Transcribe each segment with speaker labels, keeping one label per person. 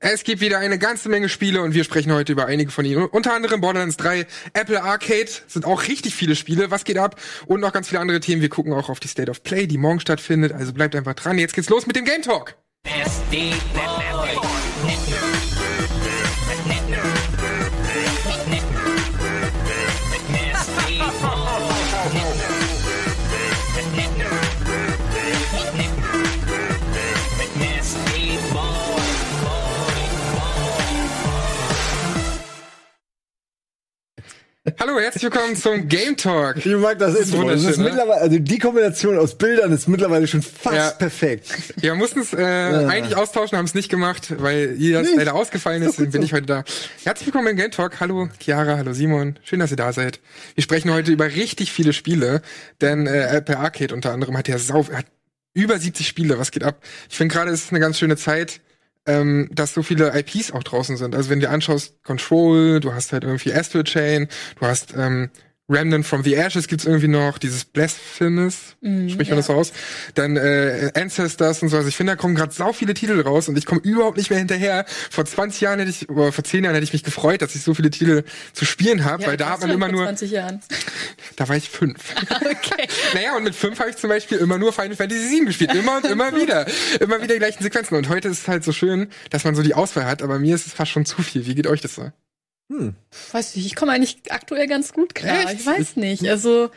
Speaker 1: Es gibt wieder eine ganze Menge Spiele und wir sprechen heute über einige von ihnen. Unter anderem Borderlands 3, Apple Arcade sind auch richtig viele Spiele. Was geht ab? Und noch ganz viele andere Themen. Wir gucken auch auf die State of Play, die morgen stattfindet. Also bleibt einfach dran. Jetzt geht's los mit dem Game Talk. Hallo, herzlich willkommen zum Game Talk.
Speaker 2: Ich mag das, das ist wunderschön. Das ist ne? mittlerweile, also die Kombination aus Bildern ist mittlerweile schon fast ja. perfekt.
Speaker 1: Ja, wir mussten es äh, ja. eigentlich austauschen, haben es nicht gemacht, weil jeder nicht. leider ausgefallen ist, deswegen bin ich heute da. Herzlich willkommen im Game Talk. Hallo Chiara, hallo Simon. Schön, dass ihr da seid. Wir sprechen heute über richtig viele Spiele, denn äh, Apple Arcade unter anderem hat ja sau, hat über 70 Spiele. Was geht ab? Ich finde gerade, es ist eine ganz schöne Zeit ähm, dass so viele IPs auch draußen sind. Also wenn du anschaust, Control, du hast halt irgendwie Astral Chain, du hast ähm, Remnant from the Ashes gibt's irgendwie noch, dieses Blasphemous, mm, spricht man ja. das so aus. Dann äh, Ancestors und so. Also ich finde, da kommen gerade sau viele Titel raus und ich komme überhaupt nicht mehr hinterher. Vor 20 Jahren hätte ich, oder vor 10 Jahren hätte ich mich gefreut, dass ich so viele Titel zu spielen habe, ja, weil da hat man immer nur.
Speaker 3: 20 Jahren.
Speaker 1: Da war ich fünf. okay. naja, und mit fünf habe ich zum Beispiel immer nur Final Fantasy VII gespielt. Immer und immer wieder. Immer wieder die gleichen Sequenzen. Und heute ist es halt so schön, dass man so die Auswahl hat, aber mir ist es fast schon zu viel. Wie geht euch das so?
Speaker 3: Hm. Weiß nicht, ich komme eigentlich aktuell ganz gut klar. Echt? Ich weiß nicht. Also,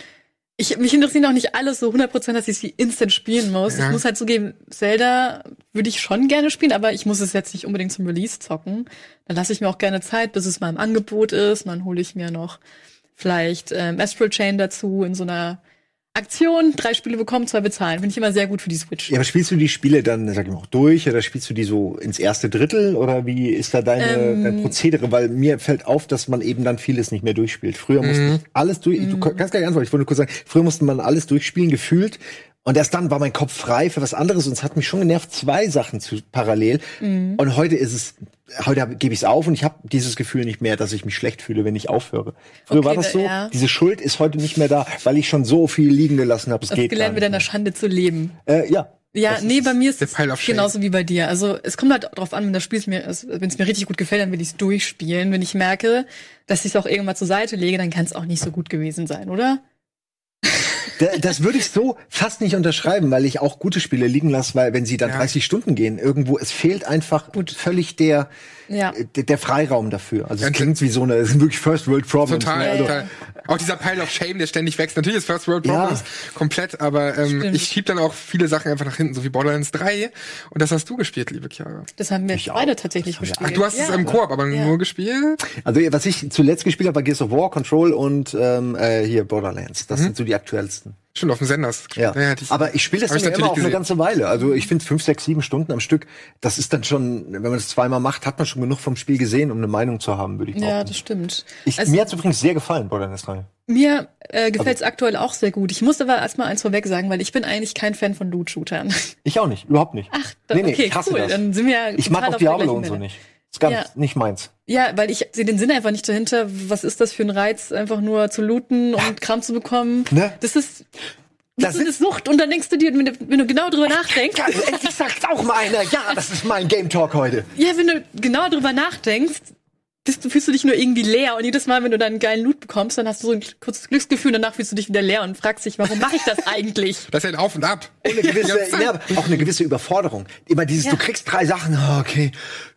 Speaker 3: ich, mich interessiert auch nicht alles so 100%, dass ich sie instant spielen muss. Ja. Ich muss halt zugeben, Zelda würde ich schon gerne spielen, aber ich muss es jetzt nicht unbedingt zum Release zocken. Dann lasse ich mir auch gerne Zeit, bis es mal im Angebot ist. Und dann hole ich mir noch vielleicht ähm, Astral Chain dazu in so einer Aktion, drei Spiele bekommen, zwei bezahlen. Finde ich immer sehr gut für die Switch.
Speaker 2: Ja, aber spielst du die Spiele dann, sag ich mal, auch durch oder spielst du die so ins erste Drittel oder wie ist da deine, ähm, dein Prozedere? Weil mir fällt auf, dass man eben dann vieles nicht mehr durchspielt. Früher musste mhm. ich alles durch, du mhm. kannst gar nicht antworten, ich wollte nur kurz sagen, früher musste man alles durchspielen, gefühlt. Und erst dann war mein Kopf frei für was anderes und es hat mich schon genervt, zwei Sachen zu parallel. Mhm. Und heute ist es heute gebe ich es auf und ich habe dieses Gefühl nicht mehr, dass ich mich schlecht fühle, wenn ich aufhöre. Früher okay, war das so, ja. diese Schuld ist heute nicht mehr da, weil ich schon so viel liegen gelassen habe. Es geht
Speaker 3: gelernt, mit deiner Schande zu leben.
Speaker 2: Äh, ja.
Speaker 3: Ja, das nee, bei mir ist es genauso wie bei dir. Also es kommt halt drauf an, wenn das Spiel mir, wenn es mir richtig gut gefällt, dann will ich es durchspielen. Wenn ich merke, dass ich es auch irgendwann zur Seite lege, dann kann es auch nicht so gut gewesen sein, oder?
Speaker 2: Das würde ich so fast nicht unterschreiben, weil ich auch gute Spiele liegen lasse, weil wenn sie dann ja. 30 Stunden gehen, irgendwo, es fehlt einfach Gut. völlig der, ja. der, der, Freiraum dafür. Also es klingt wie so eine, es sind wirklich First World Problems.
Speaker 1: Total,
Speaker 2: ne?
Speaker 1: also, total. Auch dieser Pile of Shame, der ständig wächst. Natürlich ist First World Problems ja. komplett, aber ähm, ich schieb dann auch viele Sachen einfach nach hinten, so wie Borderlands 3. Und das hast du gespielt, liebe Chiara.
Speaker 3: Das haben wir ich beide auch. tatsächlich gespielt.
Speaker 1: Ach, du hast es im Koop, aber nur gespielt?
Speaker 2: Also was ich zuletzt gespielt habe, war Gears of War, Control und ähm, äh, hier Borderlands. Das mhm. sind so die aktuellsten.
Speaker 1: Stimmt, auf dem Sender.
Speaker 2: Ja. ja ich, aber ich spiele das dann ja immer auch gesehen. eine ganze Weile. Also ich finde fünf, sechs, sieben Stunden am Stück, das ist dann schon, wenn man das zweimal macht, hat man schon genug vom Spiel gesehen, um eine Meinung zu haben, würde ich sagen.
Speaker 3: Ja, das stimmt.
Speaker 2: Ich, also, mir hat übrigens sehr gefallen, Borderlands 3.
Speaker 3: Mir äh, gefällt es also, aktuell auch sehr gut. Ich muss aber erstmal eins vorweg sagen, weil ich bin eigentlich kein Fan von Loot-Shootern.
Speaker 2: Ich auch nicht, überhaupt nicht.
Speaker 3: Ach, dann, nee, nee, okay, ich hasse cool. Das. Dann sind wir
Speaker 2: ich mag auch Diablo und so nicht. Ist ganz ja. nicht meins.
Speaker 3: Ja, weil ich sehe den Sinn einfach nicht dahinter. Was ist das für ein Reiz, einfach nur zu looten und Kram zu bekommen? Ne? Das ist das, ist eine Sucht und dann denkst du dir, wenn du, wenn du genau drüber nachdenkst.
Speaker 2: Ja, endlich sagt auch mal einer, ja, das ist mein Game Talk heute.
Speaker 3: Ja, wenn du genau drüber nachdenkst, bist, fühlst du dich nur irgendwie leer und jedes Mal, wenn du dann einen geilen Loot bekommst, dann hast du so ein kurzes Glücksgefühl, danach fühlst du dich wieder leer und fragst dich, warum mache ich das eigentlich?
Speaker 1: Das ist ein Auf und Ab.
Speaker 2: Und eine gewisse, ja, auch eine gewisse Überforderung. Immer dieses, ja. du kriegst drei Sachen, ah, okay,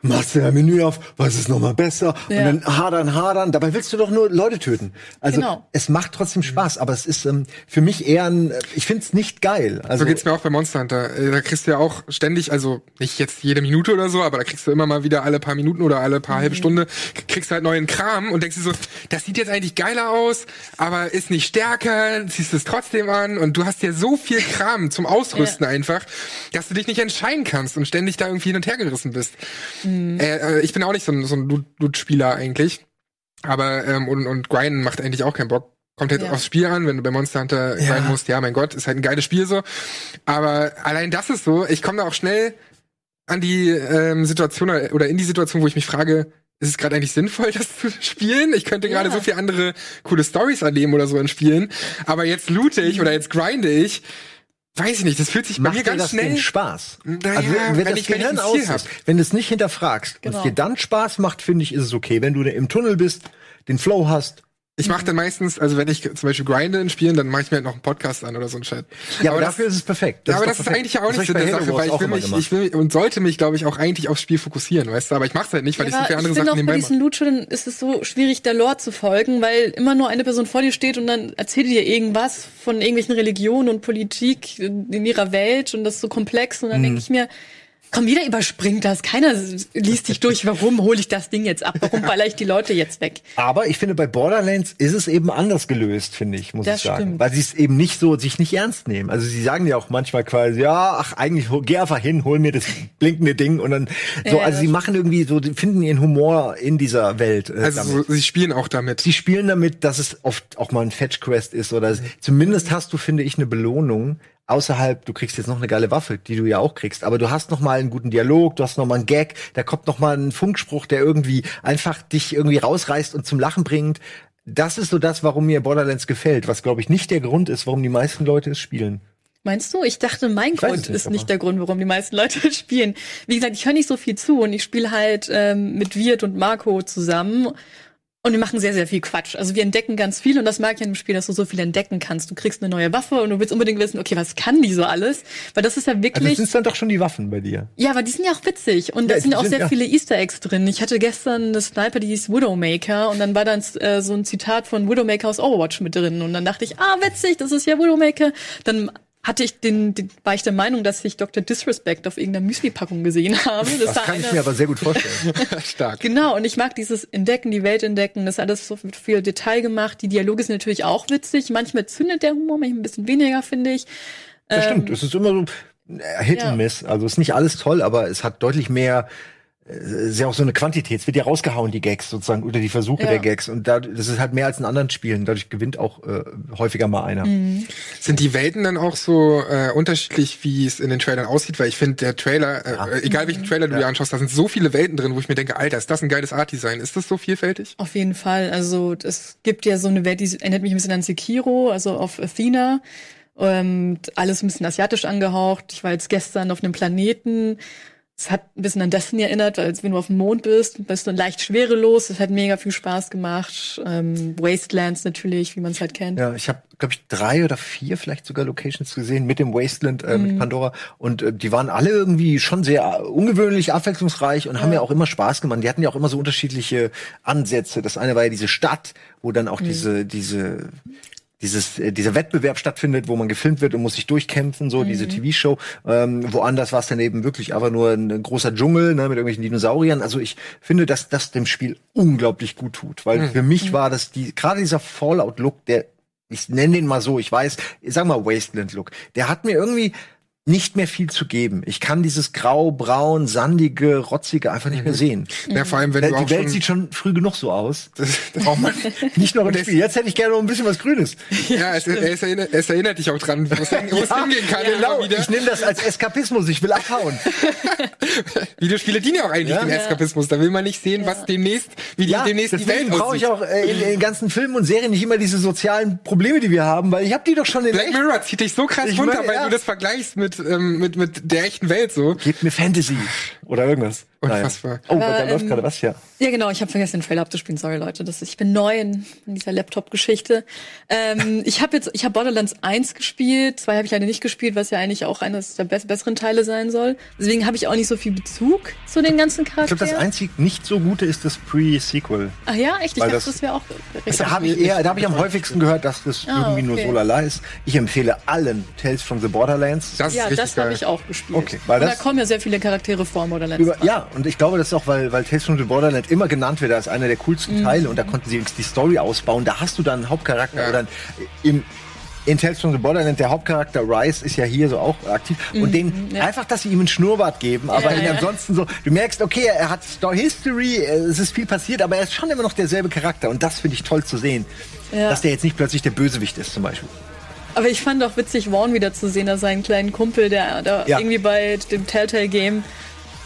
Speaker 2: machst du dein Menü auf, was ist nochmal besser? Ja. Und dann hadern, hadern. Dabei willst du doch nur Leute töten. Also genau. es macht trotzdem Spaß, aber es ist ähm, für mich eher ein, ich finde es nicht geil. Also,
Speaker 1: so geht's mir auch bei Monster Hunter. Äh, da kriegst du ja auch ständig, also nicht jetzt jede Minute oder so, aber da kriegst du immer mal wieder alle paar Minuten oder alle paar mhm. halbe Stunde kriegst halt neuen Kram und denkst dir so, das sieht jetzt eigentlich geiler aus, aber ist nicht stärker, ziehst es trotzdem an und du hast ja so viel Kram zum Ausrüsten ja. einfach, dass du dich nicht entscheiden kannst und ständig da irgendwie hin und her gerissen bist. Mhm. Äh, ich bin auch nicht so ein, so ein Loot-Spieler eigentlich. Aber ähm, und, und Grinden macht eigentlich auch keinen Bock. Kommt jetzt ja. aufs Spiel an, wenn du bei Monster Hunter ja. sein musst, ja, mein Gott, ist halt ein geiles Spiel so. Aber allein das ist so, ich komme da auch schnell an die ähm, Situation oder in die Situation, wo ich mich frage, ist es gerade eigentlich sinnvoll, das zu spielen? Ich könnte gerade ja. so viel andere coole Stories erleben oder so in Spielen. Aber jetzt loote ich oder jetzt grinde ich. Weiß ich nicht, das fühlt sich
Speaker 2: Macht
Speaker 1: bei mir
Speaker 2: dir
Speaker 1: ganz
Speaker 2: das
Speaker 1: schnell.
Speaker 2: denn Spaß?
Speaker 1: Naja,
Speaker 2: also, wenn,
Speaker 1: wenn
Speaker 2: das
Speaker 1: wenn ich
Speaker 2: Gehirn aus ist, wenn du es nicht hinterfragst und
Speaker 3: Genau.
Speaker 2: es dir dann Spaß macht, finde ich, ist es okay. Wenn du im Tunnel bist, den Flow hast.
Speaker 1: Ich mache dann meistens, also wenn ich zum Beispiel grinde in Spielen, dann mache ich mir halt noch einen Podcast an oder so ein Shit.
Speaker 2: Ja, aber,
Speaker 1: das-
Speaker 2: dafür ist es perfekt.
Speaker 1: ja, aber
Speaker 2: ist
Speaker 1: das
Speaker 2: doch
Speaker 1: ist
Speaker 2: perfekt.
Speaker 1: eigentlich ja auch
Speaker 2: Das
Speaker 1: nicht
Speaker 2: ich
Speaker 1: der
Speaker 2: bei
Speaker 1: Sache, weil ich will mich,
Speaker 2: gemacht.
Speaker 1: ich will und sollte mich, glaube ich, auch eigentlich aufs Spiel fokussieren, weißt du? Aber ich mache es halt nicht, weil ich so
Speaker 3: Ja,
Speaker 1: viele
Speaker 3: aber
Speaker 1: andere
Speaker 3: ich finde
Speaker 1: Sachen
Speaker 3: auch bei
Speaker 1: nebenbei
Speaker 3: diesen
Speaker 1: mache.
Speaker 3: Loot-Shootern ist es so schwierig, der Lore zu folgen, weil immer nur eine Person vor dir steht und dann erzählt dir irgendwas von irgendwelchen Religionen und Politik in in ihrer Welt und das ist so komplex und dann
Speaker 1: Mhm.
Speaker 3: denke ich mir, komm, jeder überspringt das. Keiner liest dich durch, warum hole ich das Ding jetzt ab? Warum baller ich die Leute jetzt weg?
Speaker 2: Aber ich finde, bei Borderlands ist es eben anders gelöst, finde ich, muss
Speaker 3: Das
Speaker 2: ich sagen.
Speaker 3: stimmt.
Speaker 2: Weil sie es eben nicht so, sich nicht ernst nehmen. Also sie sagen ja auch manchmal quasi, ja, ach, eigentlich, geh einfach hin, hol mir das blinkende Ding und dann, so,
Speaker 3: Ja,
Speaker 2: also sie machen irgendwie so, die finden ihren Humor in dieser Welt. Äh,
Speaker 1: Also so, sie spielen auch damit.
Speaker 2: Sie spielen damit, dass es oft auch mal ein Fetch-Quest ist oder zumindest hast du, finde ich, eine Belohnung. Außerhalb, du kriegst jetzt noch eine geile Waffe, die du ja auch kriegst, aber du hast noch mal einen guten Dialog, du hast noch mal einen Gag, da kommt noch mal ein Funkspruch, der irgendwie einfach dich irgendwie rausreißt und zum Lachen bringt. Das ist so das, warum mir Borderlands gefällt, was glaube ich nicht der Grund ist, warum die meisten Leute es spielen.
Speaker 3: Meinst du? Ich dachte, mein
Speaker 2: Ich
Speaker 3: Grund
Speaker 2: nicht,
Speaker 3: ist nicht der Grund, warum die meisten Leute spielen. Wie gesagt, ich höre nicht so viel zu und ich spiele halt ähm, mit Wirt und Marco zusammen. Und wir machen sehr, sehr viel Quatsch. Also wir entdecken ganz viel und das mag ich an dem Spiel, dass du so viel entdecken kannst. Du kriegst eine neue Waffe und du willst unbedingt wissen, okay, was kann die so alles? Weil das ist ja
Speaker 2: Also
Speaker 3: wirklich.
Speaker 2: sind dann doch schon die Waffen bei dir.
Speaker 3: ja, aber die sind ja auch witzig und da
Speaker 2: Ja,
Speaker 3: sind
Speaker 2: die
Speaker 3: auch sehr
Speaker 2: ja.
Speaker 3: viele Easter Eggs drin. Ich hatte gestern eine Sniper, die hieß Widowmaker und dann war dann äh, so ein Zitat von Widowmaker aus Overwatch mit drin und dann dachte ich, ah, witzig, das ist ja Widowmaker. Dann hatte ich den, den war ich der Meinung, dass ich Dr. Disrespect auf irgendeiner Müsli-Packung gesehen habe. Das,
Speaker 2: Das kann ich
Speaker 3: einer-
Speaker 2: mir aber sehr gut vorstellen.
Speaker 1: Stark.
Speaker 3: Genau, und ich mag dieses Entdecken, die Welt entdecken, das ist alles so mit viel Detail gemacht. Die Dialoge sind natürlich auch witzig. Manchmal zündet der Humor, manchmal ein bisschen weniger, finde ich.
Speaker 2: Das stimmt, es ist immer so Hit
Speaker 3: ja.
Speaker 2: and Miss. Also ist nicht alles toll, aber es hat deutlich mehr ist ja auch so eine Quantität. Es wird ja rausgehauen, die Gags sozusagen, oder die Versuche
Speaker 3: Ja.
Speaker 2: der Gags. Und da, das ist halt mehr als in anderen Spielen. Dadurch gewinnt auch äh, häufiger mal einer.
Speaker 3: Mhm.
Speaker 1: Sind die Welten dann auch so äh, unterschiedlich, wie es in den Trailern aussieht? Weil ich finde, der Trailer, äh, äh, egal welchen Trailer du dir anschaust, da sind so viele Welten drin, wo ich mir denke, Alter, ist das ein geiles Art-Design? Ist das so vielfältig?
Speaker 3: Auf jeden Fall. Also es gibt ja so eine Welt, die erinnert mich ein bisschen an Sekiro, also auf Athena. Ähm, alles ein bisschen asiatisch angehaucht. Ich war jetzt gestern auf einem Planeten. Es hat ein bisschen an Destiny erinnert, als wenn du auf dem Mond bist, bist du leicht schwerelos. Es hat mega viel Spaß gemacht. Ähm, Wastelands natürlich, wie man es halt kennt.
Speaker 2: Ja, ich habe, glaube ich, drei oder vier vielleicht sogar Locations gesehen mit dem Wasteland, äh,
Speaker 3: Mhm.
Speaker 2: mit Pandora. Und äh, die waren alle irgendwie schon sehr äh, ungewöhnlich, abwechslungsreich und haben ja auch immer Spaß gemacht. Die hatten ja auch immer so unterschiedliche Ansätze. Das eine war ja diese Stadt, wo dann
Speaker 3: Mhm.
Speaker 2: auch diese, diese dieses, äh, dieser Wettbewerb stattfindet, wo man gefilmt wird und muss sich durchkämpfen, so
Speaker 3: Mhm.
Speaker 2: diese TV-Show. Ähm, woanders war es dann eben wirklich einfach nur ein großer Dschungel ne, mit irgendwelchen Dinosauriern. Also ich finde, dass das dem Spiel unglaublich gut tut, weil für mich war das die gerade dieser Fallout-Look, der ich nenne den mal so, ich weiß, sag mal Wasteland-Look, der hat mir irgendwie nicht mehr viel zu geben. Ich kann dieses grau, braun, sandige, rotzige einfach nicht mehr sehen.
Speaker 1: Ja, vor allem, wenn
Speaker 2: Die
Speaker 1: du auch
Speaker 2: Welt
Speaker 1: schon,
Speaker 2: sieht schon früh genug so aus. Das braucht man nicht noch im Spiel. Jetzt hätte ich gerne noch ein bisschen was Grünes.
Speaker 1: ja, es, es, erinnert, es erinnert dich auch dran, wo es es hingehen kann.
Speaker 2: genau. Ich nehme das als Eskapismus. Ich will abhauen.
Speaker 1: Videospiele dienen ja auch eigentlich
Speaker 2: Ja.
Speaker 1: dem Eskapismus. Da will man nicht sehen, was demnächst, wie die, demnächst die
Speaker 2: deswegen
Speaker 1: Welt
Speaker 2: brauche ich
Speaker 1: aussieht.
Speaker 2: auch äh, in den ganzen Filmen und Serien nicht immer diese sozialen Probleme, die wir haben, weil ich habe die doch schon in
Speaker 1: Black
Speaker 2: echt.
Speaker 1: Mirror zieht dich so krass
Speaker 2: Ich
Speaker 1: runter,
Speaker 2: meine,
Speaker 1: weil
Speaker 2: ja.
Speaker 1: du das vergleichst mit, ähm, mit, mit der echten Welt so.
Speaker 2: Gebt mir Fantasy oder irgendwas.
Speaker 1: Unfassbar.
Speaker 2: Oh,
Speaker 3: Aber,
Speaker 2: da läuft
Speaker 3: ähm,
Speaker 2: gerade was ja.
Speaker 3: Ja, genau, ich habe vergessen, den Trailer abzuspielen. Sorry, Leute. Das ist, ich bin neu in, in dieser Laptop-Geschichte. Ähm, ich habe jetzt, ich habe Borderlands 1 gespielt, 2 habe ich leider nicht gespielt, was ja eigentlich auch eines der bess besseren Teile sein soll. Deswegen habe ich auch nicht so viel Bezug zu den ganzen
Speaker 2: Ich glaube,
Speaker 3: Charakteren.
Speaker 2: das einzig nicht so gute ist das Pre-Sequel.
Speaker 3: Ach ja, echt? Ich
Speaker 2: Weil
Speaker 3: dachte,
Speaker 2: das-
Speaker 3: das wäre auch
Speaker 2: Da habe ich eher, da habe ich am häufigsten gehört, dass das
Speaker 3: Ah,
Speaker 2: irgendwie nur
Speaker 3: okay.
Speaker 2: so lala ist. Ich empfehle allen Tales from the Borderlands.
Speaker 1: Das ist
Speaker 3: Ja, das habe ich auch gespielt.
Speaker 2: Okay, weil
Speaker 3: Und
Speaker 2: das-
Speaker 3: da kommen ja sehr viele Charaktere vor Borderlands.
Speaker 2: Über, ja, und ich glaube, das ist auch, weil, weil Tales from the Borderland immer genannt wird als einer der coolsten
Speaker 3: Mhm.
Speaker 2: Teile und da konnten sie die Story ausbauen. Da hast du dann einen Hauptcharakter
Speaker 1: Ja.
Speaker 2: oder ein- im in Tales from the Borderland, der Hauptcharakter Rice ist ja hier so auch aktiv. Und den,
Speaker 3: Mhm, ja.
Speaker 2: einfach, dass sie ihm einen Schnurrbart geben, aber
Speaker 3: Ja,
Speaker 2: ihn
Speaker 3: ja.
Speaker 2: ansonsten so, du merkst, okay, er hat Story History, äh, es ist viel passiert, aber er ist schon immer noch derselbe Charakter. Und das finde ich toll zu sehen.
Speaker 3: Ja.
Speaker 2: Dass der jetzt nicht plötzlich der Bösewicht ist, zum Beispiel.
Speaker 3: Aber ich fand auch witzig, Vaughn wieder zu sehen, dass seinen kleinen Kumpel, der da
Speaker 2: Ja.
Speaker 3: irgendwie bei dem Telltale-Game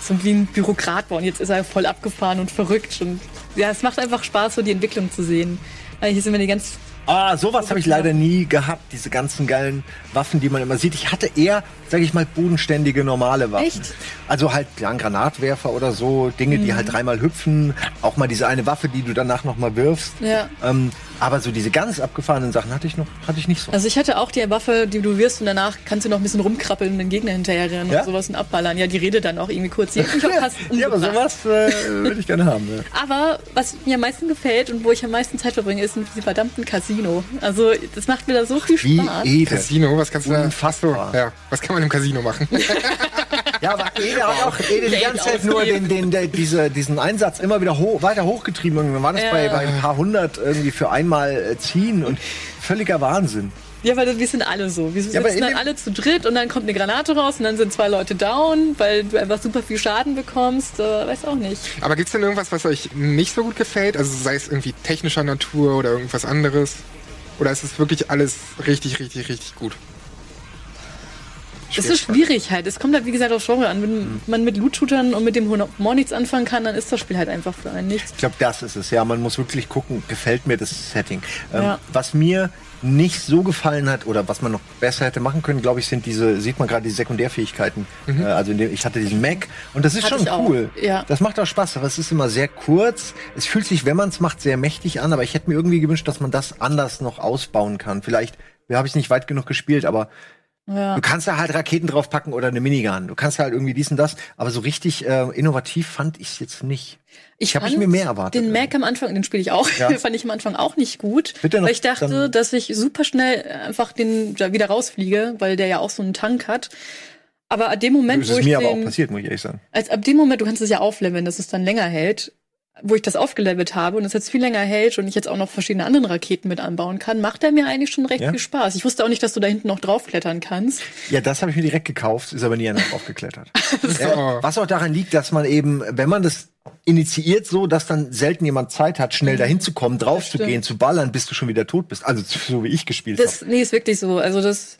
Speaker 3: so wie ein Bürokrat war und jetzt ist er voll abgefahren und verrückt. Und ja, es macht einfach Spaß, so die Entwicklung zu sehen. Eigentlich sind wir die ganz
Speaker 2: Ah, sowas habe ich leider nie gehabt, diese ganzen geilen Waffen, die man immer sieht. Ich hatte eher, sage ich mal, bodenständige normale Waffen.
Speaker 3: Echt?
Speaker 2: Also halt ja, Granatwerfer oder so, Dinge, die halt dreimal hüpfen, auch mal diese eine Waffe, die du danach noch mal wirfst.
Speaker 3: Ja.
Speaker 2: Ähm, aber so diese ganz abgefahrenen Sachen hatte ich noch, hatte ich nicht so.
Speaker 3: Also ich hatte auch die Waffe, die du wirst und danach kannst du noch ein bisschen rumkrabbeln und den Gegner hinterherrennen
Speaker 2: Ja?
Speaker 3: und sowas und abballern. Ja, die redet dann auch irgendwie kurz. Die mich auch fast
Speaker 2: ja, aber sowas äh, würde ich gerne haben. Ja.
Speaker 3: Aber was mir am meisten gefällt und wo ich am meisten Zeit verbringe, ist in diesem verdammten Casino. Also das macht mir da so viel
Speaker 2: Wie
Speaker 3: Spaß.
Speaker 2: edel.
Speaker 1: Casino, was kannst du da?
Speaker 2: Unfassbar.
Speaker 1: Ja, was kann man im Casino machen?
Speaker 2: Ja, aber Ede hat auch Ede die ganze Zeit nur den, den, der, diese, diesen Einsatz immer wieder hoch, weiter hochgetrieben. Und dann war das
Speaker 3: Ja.
Speaker 2: bei, bei ein paar hundert irgendwie für einmal äh, ziehen und völliger Wahnsinn.
Speaker 3: Ja, weil wir sind alle so. Wir
Speaker 2: aber
Speaker 3: sitzen
Speaker 2: in
Speaker 3: dann alle zu dritt und dann kommt eine Granate raus und dann sind zwei Leute down, weil du einfach super viel Schaden bekommst. Äh, weiß auch nicht.
Speaker 1: Aber gibt's denn irgendwas, was euch nicht so gut gefällt? Also sei es irgendwie technischer Natur oder irgendwas anderes? Oder ist es wirklich alles richtig, richtig, richtig gut?
Speaker 3: Es ist schwierig halt. Es kommt halt, wie gesagt, auf Genre an. Wenn man mit Loot-Shootern und mit dem Humor nichts anfangen kann, dann ist das Spiel halt einfach für einen nichts.
Speaker 2: Ich glaube, das ist es. Ja, man muss wirklich gucken, gefällt mir das Setting. Ähm,
Speaker 3: Ja.
Speaker 2: Was mir nicht so gefallen hat oder was man noch besser hätte machen können, glaube ich, sind diese, sieht man gerade die Sekundärfähigkeiten. Äh, also dem, ich hatte diesen Mac und das ist
Speaker 3: Hatte
Speaker 2: schon cool.
Speaker 3: ja.
Speaker 2: Das macht auch Spaß, aber es ist immer sehr kurz. Es fühlt sich, wenn man es macht, sehr mächtig an, aber ich hätte mir irgendwie gewünscht, dass man das anders noch ausbauen kann. Vielleicht, wir habe ich nicht weit genug gespielt, aber
Speaker 3: Ja.
Speaker 2: Du kannst da halt Raketen draufpacken oder eine Minigun. Du kannst halt irgendwie dies und das. Aber so richtig äh, innovativ fand ich es jetzt nicht. Ich habe
Speaker 3: fand
Speaker 2: mir mehr erwartet.
Speaker 3: Den Mac am Anfang, den spiele ich auch,
Speaker 2: Ja.
Speaker 3: fand ich am Anfang auch nicht gut.
Speaker 2: Bitte noch
Speaker 3: weil ich dachte, dass ich super schnell einfach den da wieder rausfliege, weil der ja auch so einen Tank hat. Aber ab dem Moment,
Speaker 2: Das
Speaker 3: wo
Speaker 2: ist
Speaker 3: ich
Speaker 2: mir aber auch
Speaker 3: den,
Speaker 2: passiert, muss ich ehrlich sagen.
Speaker 3: als ab dem Moment, du kannst es ja aufleveln, dass es dann länger hält, wo ich das aufgelevelt habe und es jetzt viel länger hält und ich jetzt auch noch verschiedene anderen Raketen mit anbauen kann, macht er mir eigentlich schon recht
Speaker 2: Ja?
Speaker 3: viel Spaß. Ich wusste auch nicht, dass du da hinten noch draufklettern kannst.
Speaker 2: Ja, das habe ich mir direkt gekauft, ist aber nie einer draufgeklettert. ja, was auch daran liegt, dass man eben, wenn man das initiiert so, dass dann selten jemand Zeit hat, schnell dahin zu kommen, drauf zu gehen, zu ballern, bis du schon wieder tot bist. Also so wie ich gespielt
Speaker 3: Das,
Speaker 2: habe.
Speaker 3: nee, ist wirklich so. Also das,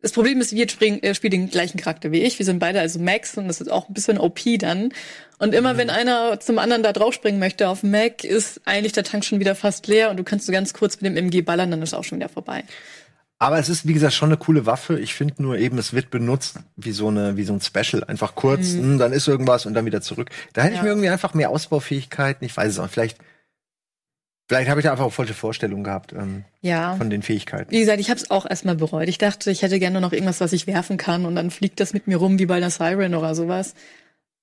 Speaker 3: das Problem ist, wir springen, äh, spielen den gleichen Charakter wie ich. Wir sind beide also Max und das ist auch ein bisschen OP dann. Und immer wenn einer zum anderen da draufspringen möchte auf Mac, ist eigentlich der Tank schon wieder fast leer und du kannst so ganz kurz mit dem MG ballern, dann ist auch schon wieder vorbei.
Speaker 2: Aber es ist, wie gesagt, schon eine coole Waffe. Ich finde nur eben, es wird benutzt wie so eine, wie so ein Special. Einfach kurz, hm, dann ist irgendwas und dann wieder zurück. Da hätte ich
Speaker 3: Mhm. Ja.
Speaker 2: mir irgendwie einfach mehr Ausbaufähigkeiten. Ich weiß es auch. Vielleicht, vielleicht habe ich da einfach auch falsche Vorstellungen gehabt ähm,
Speaker 3: Ja.
Speaker 2: von den Fähigkeiten.
Speaker 3: Wie gesagt, ich habe es auch erstmal bereut. Ich dachte, ich hätte gerne noch irgendwas, was ich werfen kann und dann fliegt das mit mir rum wie bei einer Siren oder sowas.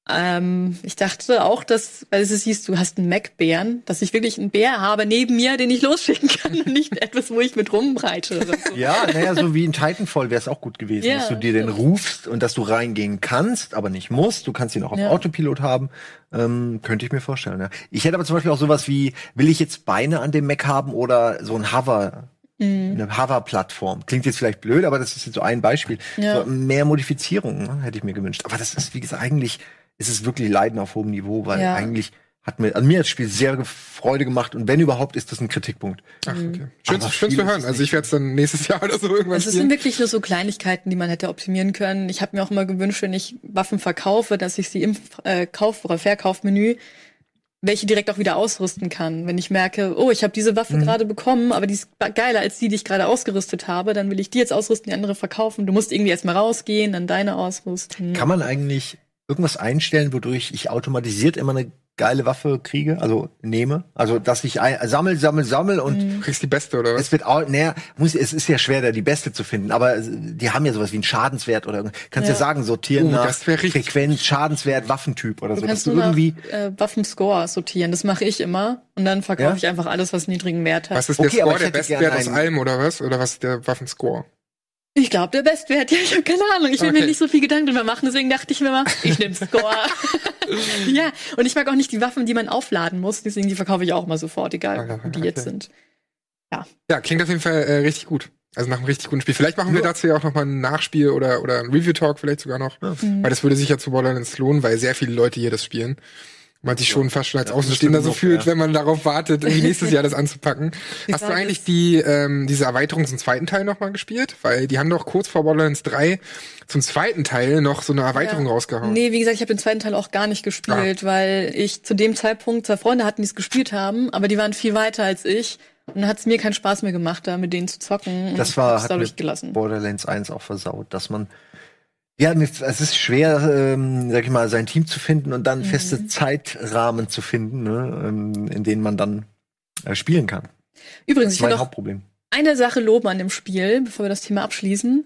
Speaker 3: Ähm, ich dachte auch, dass, weil es hieß, du hast einen Mac-Bären, dass ich wirklich einen Bär habe neben mir, den ich losschicken kann und nicht etwas, wo ich mit rumreite. Oder so.
Speaker 2: Ja, naja, so wie in Titanfall wäre es auch gut gewesen,
Speaker 3: Ja,
Speaker 2: dass du dir den rufst und dass du reingehen kannst, aber nicht musst. Du kannst ihn auch auf
Speaker 3: Ja.
Speaker 2: Autopilot haben. Ähm, könnte ich mir vorstellen. Ja. Ich hätte aber zum Beispiel auch sowas wie, will ich jetzt Beine an dem Mac haben oder so ein Hover,
Speaker 3: Mhm.
Speaker 2: eine Hover-Plattform. Klingt jetzt vielleicht blöd, aber das ist jetzt so ein Beispiel.
Speaker 3: Ja.
Speaker 2: So, mehr Modifizierungen ne, hätte ich mir gewünscht. Aber das ist, wie gesagt, eigentlich ist es wirklich Leiden auf hohem Niveau, weil
Speaker 3: Ja.
Speaker 2: eigentlich hat mir, also mir hat das Spiel sehr Freude gemacht und wenn überhaupt, ist das ein Kritikpunkt.
Speaker 1: Ach, okay. Schön,
Speaker 2: Aber
Speaker 1: schön
Speaker 2: viel
Speaker 1: zu hören. Also ich werde es dann nächstes Jahr oder so irgendwann
Speaker 3: Also es sind wirklich nur so Kleinigkeiten, die man hätte optimieren können. Ich habe mir auch immer gewünscht, wenn ich Waffen verkaufe, dass ich sie im äh, Kauf- oder Verkaufmenü welche direkt auch wieder ausrüsten kann. Wenn ich merke, oh, ich habe diese Waffe gerade bekommen, aber die ist geiler als die, die ich gerade ausgerüstet habe, dann will ich die jetzt ausrüsten, die andere verkaufen. Du musst irgendwie erstmal rausgehen, dann deine ausrüsten.
Speaker 2: Kann man eigentlich irgendwas einstellen, wodurch ich automatisiert immer eine geile Waffe kriege, also nehme, also dass ich ein, sammel, sammel, sammel und
Speaker 1: Du kriegst die beste, oder was?
Speaker 2: es wird auch, naja, muss, es ist ja schwer, da die beste zu finden, aber die haben ja sowas wie einen Schadenswert oder kannst ja,
Speaker 3: Ja.
Speaker 2: sagen, sortieren
Speaker 1: Oh,
Speaker 2: nach Frequenz, Schadenswert, Waffentyp oder
Speaker 3: Du
Speaker 2: so, dass
Speaker 3: kannst
Speaker 2: du
Speaker 3: nur nach
Speaker 2: irgendwie
Speaker 3: äh, Waffenscore sortieren. Das mache ich immer. Und dann verkaufe
Speaker 2: Ja?
Speaker 3: ich einfach alles, was niedrigen Wert hat.
Speaker 1: Was ist der
Speaker 2: Okay,
Speaker 1: Score, der Bestwert aus allem, oder was? Oder was ist der Waffenscore?
Speaker 3: Ich glaube, der Bestwert. Ja, ich habe keine Ahnung. Ich will
Speaker 1: Okay.
Speaker 3: mir nicht so viel Gedanken drüber machen. Deswegen dachte ich mir mal, ich nehme Score. ja, und ich mag auch nicht die Waffen, die man aufladen muss. Deswegen die verkaufe ich auch mal sofort, egal
Speaker 1: Okay,
Speaker 3: wo die jetzt
Speaker 1: okay.
Speaker 3: sind.
Speaker 1: Ja, klingt auf jeden Fall äh, richtig gut. Also nach einem richtig guten Spiel. Vielleicht machen wir
Speaker 2: Ja.
Speaker 1: dazu ja auch noch mal ein Nachspiel oder, oder ein Review-Talk vielleicht sogar noch.
Speaker 3: Mhm.
Speaker 1: Weil das würde sich ja zu Borderlands lohnen, weil sehr viele Leute hier das spielen. Man sich schon fast schon als Außenstehender so fühlt,
Speaker 2: ja.
Speaker 1: wenn man darauf wartet, irgendwie nächstes Jahr das anzupacken.
Speaker 3: Die
Speaker 1: Hast du eigentlich die ähm, diese Erweiterung zum zweiten Teil noch mal gespielt? Weil die haben doch kurz vor Borderlands 3 zum zweiten Teil noch so eine Erweiterung
Speaker 3: Ja.
Speaker 1: rausgehauen.
Speaker 3: Nee, wie gesagt, ich habe den zweiten Teil auch gar nicht gespielt, weil ich zu dem Zeitpunkt zwei Freunde hatten, die es gespielt haben, aber die waren viel weiter als ich. Und dann hat es mir keinen Spaß mehr gemacht, da mit denen zu zocken.
Speaker 2: Das war hat
Speaker 3: dadurch gelassen.
Speaker 2: Borderlands 1 auch versaut, dass man ja, es ist schwer, ähm, sag ich mal, sein Team zu finden und
Speaker 3: Mhm.
Speaker 2: dann feste Zeitrahmen zu finden, ne, ähm, in denen man dann äh, spielen kann.
Speaker 3: Übrigens, ich will
Speaker 2: Hauptproblem.
Speaker 3: eine Sache loben an dem Spiel, bevor wir das Thema abschließen.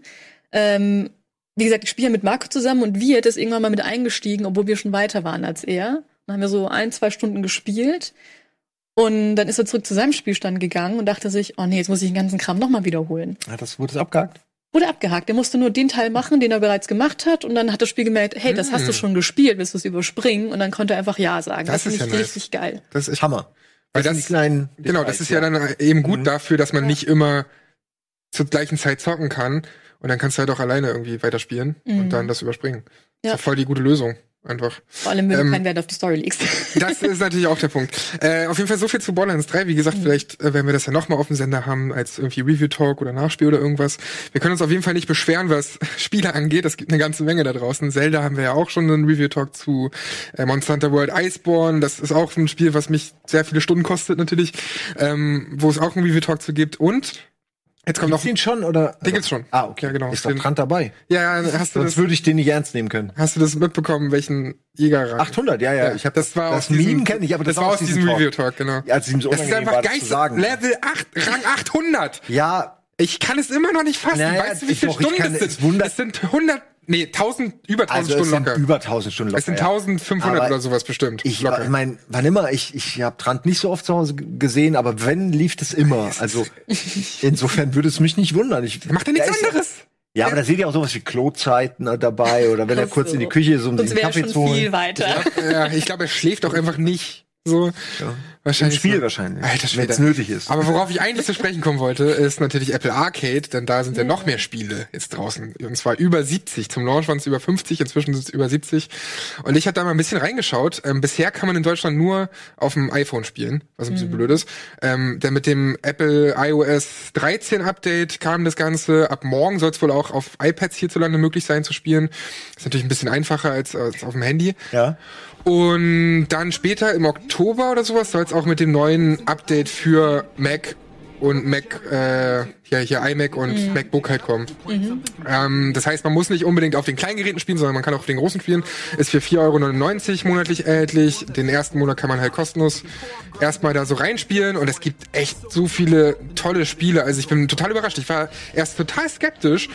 Speaker 3: Ähm, wie gesagt, ich spiele ja mit Marco zusammen und Wirt ist irgendwann mal mit eingestiegen, obwohl wir schon weiter waren als er. Dann haben wir so ein, zwei Stunden gespielt. Und dann ist er zurück zu seinem Spielstand gegangen und dachte sich, oh nee, jetzt muss ich den ganzen Kram nochmal wiederholen.
Speaker 2: Ja, das wurde abgehakt.
Speaker 3: Wurde abgehakt. Er musste nur den Teil machen, den er bereits gemacht hat. Und dann hat das Spiel gemerkt, hey, das hast du schon gespielt, willst du es überspringen? Und dann konnte er einfach Ja sagen.
Speaker 1: Das
Speaker 3: Das,
Speaker 1: ist ja nice.
Speaker 3: richtig geil.
Speaker 1: Das ist
Speaker 2: Hammer.
Speaker 1: Weil das-
Speaker 2: die kleinen
Speaker 1: Genau, das ist ja dann eben gut
Speaker 2: Mhm.
Speaker 1: dafür, dass man nicht immer zur gleichen Zeit zocken kann. Und dann kannst du halt auch alleine irgendwie weiterspielen
Speaker 3: Mhm.
Speaker 1: und dann das überspringen.
Speaker 3: Ja.
Speaker 1: Das ist ja voll die gute Lösung. Einfach.
Speaker 3: Vor allem, wenn
Speaker 1: Ähm,
Speaker 3: du keinen Wert auf die Story legst.
Speaker 1: Das ist natürlich auch der Punkt. Äh, auf jeden Fall so viel zu Borderlands 3. Wie gesagt, vielleicht äh, werden wir das ja nochmal auf dem Sender haben, als irgendwie Review-Talk oder Nachspiel oder irgendwas. Wir können uns auf jeden Fall nicht beschweren, was Spiele angeht. Es gibt eine ganze Menge da draußen. Zelda haben wir ja auch schon einen Review-Talk zu. Äh, Monster Hunter World Iceborne, das ist auch ein Spiel, was mich sehr viele Stunden kostet natürlich. Ähm, wo es auch einen Review-Talk zu gibt. Und jetzt kommt
Speaker 2: Gibt's
Speaker 1: noch...
Speaker 2: den schon oder?
Speaker 1: Den gibt's schon.
Speaker 2: Ah, okay.
Speaker 1: Ja, genau.
Speaker 2: Ist dran dabei.
Speaker 1: Ja, ja, hast du
Speaker 2: Sonst
Speaker 1: das,
Speaker 2: würde ich den nicht ernst nehmen können.
Speaker 1: hast du das mitbekommen, welchen Jägerrang?
Speaker 2: 800, ja, ja.
Speaker 1: Ja,
Speaker 2: ich hab
Speaker 1: das war
Speaker 2: das
Speaker 1: aus diesem-
Speaker 2: Meme kenne ich, aber das,
Speaker 1: Das war aus diesem
Speaker 2: Talk.
Speaker 1: Review-Talk, genau.
Speaker 2: Ja, als es ihm so
Speaker 1: Das ist einfach
Speaker 2: das
Speaker 1: geil. Level 8, Rang 800.
Speaker 2: Ja,
Speaker 1: Ich kann es immer noch nicht fassen.
Speaker 2: Naja,
Speaker 1: weißt du, wie viele Stunden es
Speaker 2: es
Speaker 1: sind? Es sind 100, nee, 1000, über 1000
Speaker 2: also es
Speaker 1: Stunden
Speaker 2: sind
Speaker 1: locker.
Speaker 2: über 1000 Stunden locker.
Speaker 1: es sind
Speaker 2: ja.
Speaker 1: 1500
Speaker 2: Aber
Speaker 1: oder sowas bestimmt.
Speaker 2: Ich,
Speaker 1: locker.
Speaker 2: ich meine, wann immer, ich, ich habe Trant nicht so oft zu Hause gesehen, aber wenn, lief das immer. Also insofern würde es mich nicht wundern. Ich,
Speaker 1: Macht er nichts anderes?
Speaker 2: Ja, aber da seht ihr auch sowas wie Klozeiten äh, dabei oder wenn er kurz
Speaker 3: so.
Speaker 2: in die Küche ist, um
Speaker 3: Sonst
Speaker 2: sich einen Kaffee
Speaker 3: schon
Speaker 2: zu holen.
Speaker 3: viel weiter.
Speaker 1: ja, ich glaube, er schläft auch einfach nicht. So.
Speaker 2: Im
Speaker 1: Wahrscheinlich
Speaker 2: Spiel
Speaker 1: so.
Speaker 2: wahrscheinlich,
Speaker 1: Alter
Speaker 2: wenn
Speaker 1: Schwede.
Speaker 2: es nötig ist.
Speaker 1: Aber worauf ich eigentlich zu sprechen kommen wollte, ist natürlich Apple Arcade, denn da sind ja noch mehr Spiele jetzt draußen. Und zwar über 70. Zum Launch waren es über 50, inzwischen sind es über 70. Und ich habe da mal ein bisschen reingeschaut. Ähm, bisher kann man in Deutschland nur auf dem iPhone spielen, was ein bisschen blöd ist. Ähm, denn mit dem Apple iOS 13 Update kam das Ganze. Ab morgen soll es wohl auch auf iPads hierzulande möglich sein zu spielen. Ist natürlich ein bisschen einfacher als, als auf dem Handy.
Speaker 2: ja.
Speaker 1: Und dann später im Oktober oder sowas soll es auch mit dem neuen Update für Mac und Mac, äh, ja, hier iMac und MacBook halt kommen. Ähm, das heißt, man muss nicht unbedingt auf den kleinen Geräten spielen, sondern man kann auch auf den großen spielen. Ist für 4,99 Euro monatlich erhältlich. Den ersten Monat kann man halt kostenlos erstmal da so reinspielen und es gibt echt so viele tolle Spiele. Also ich bin total überrascht. Ich war erst total skeptisch,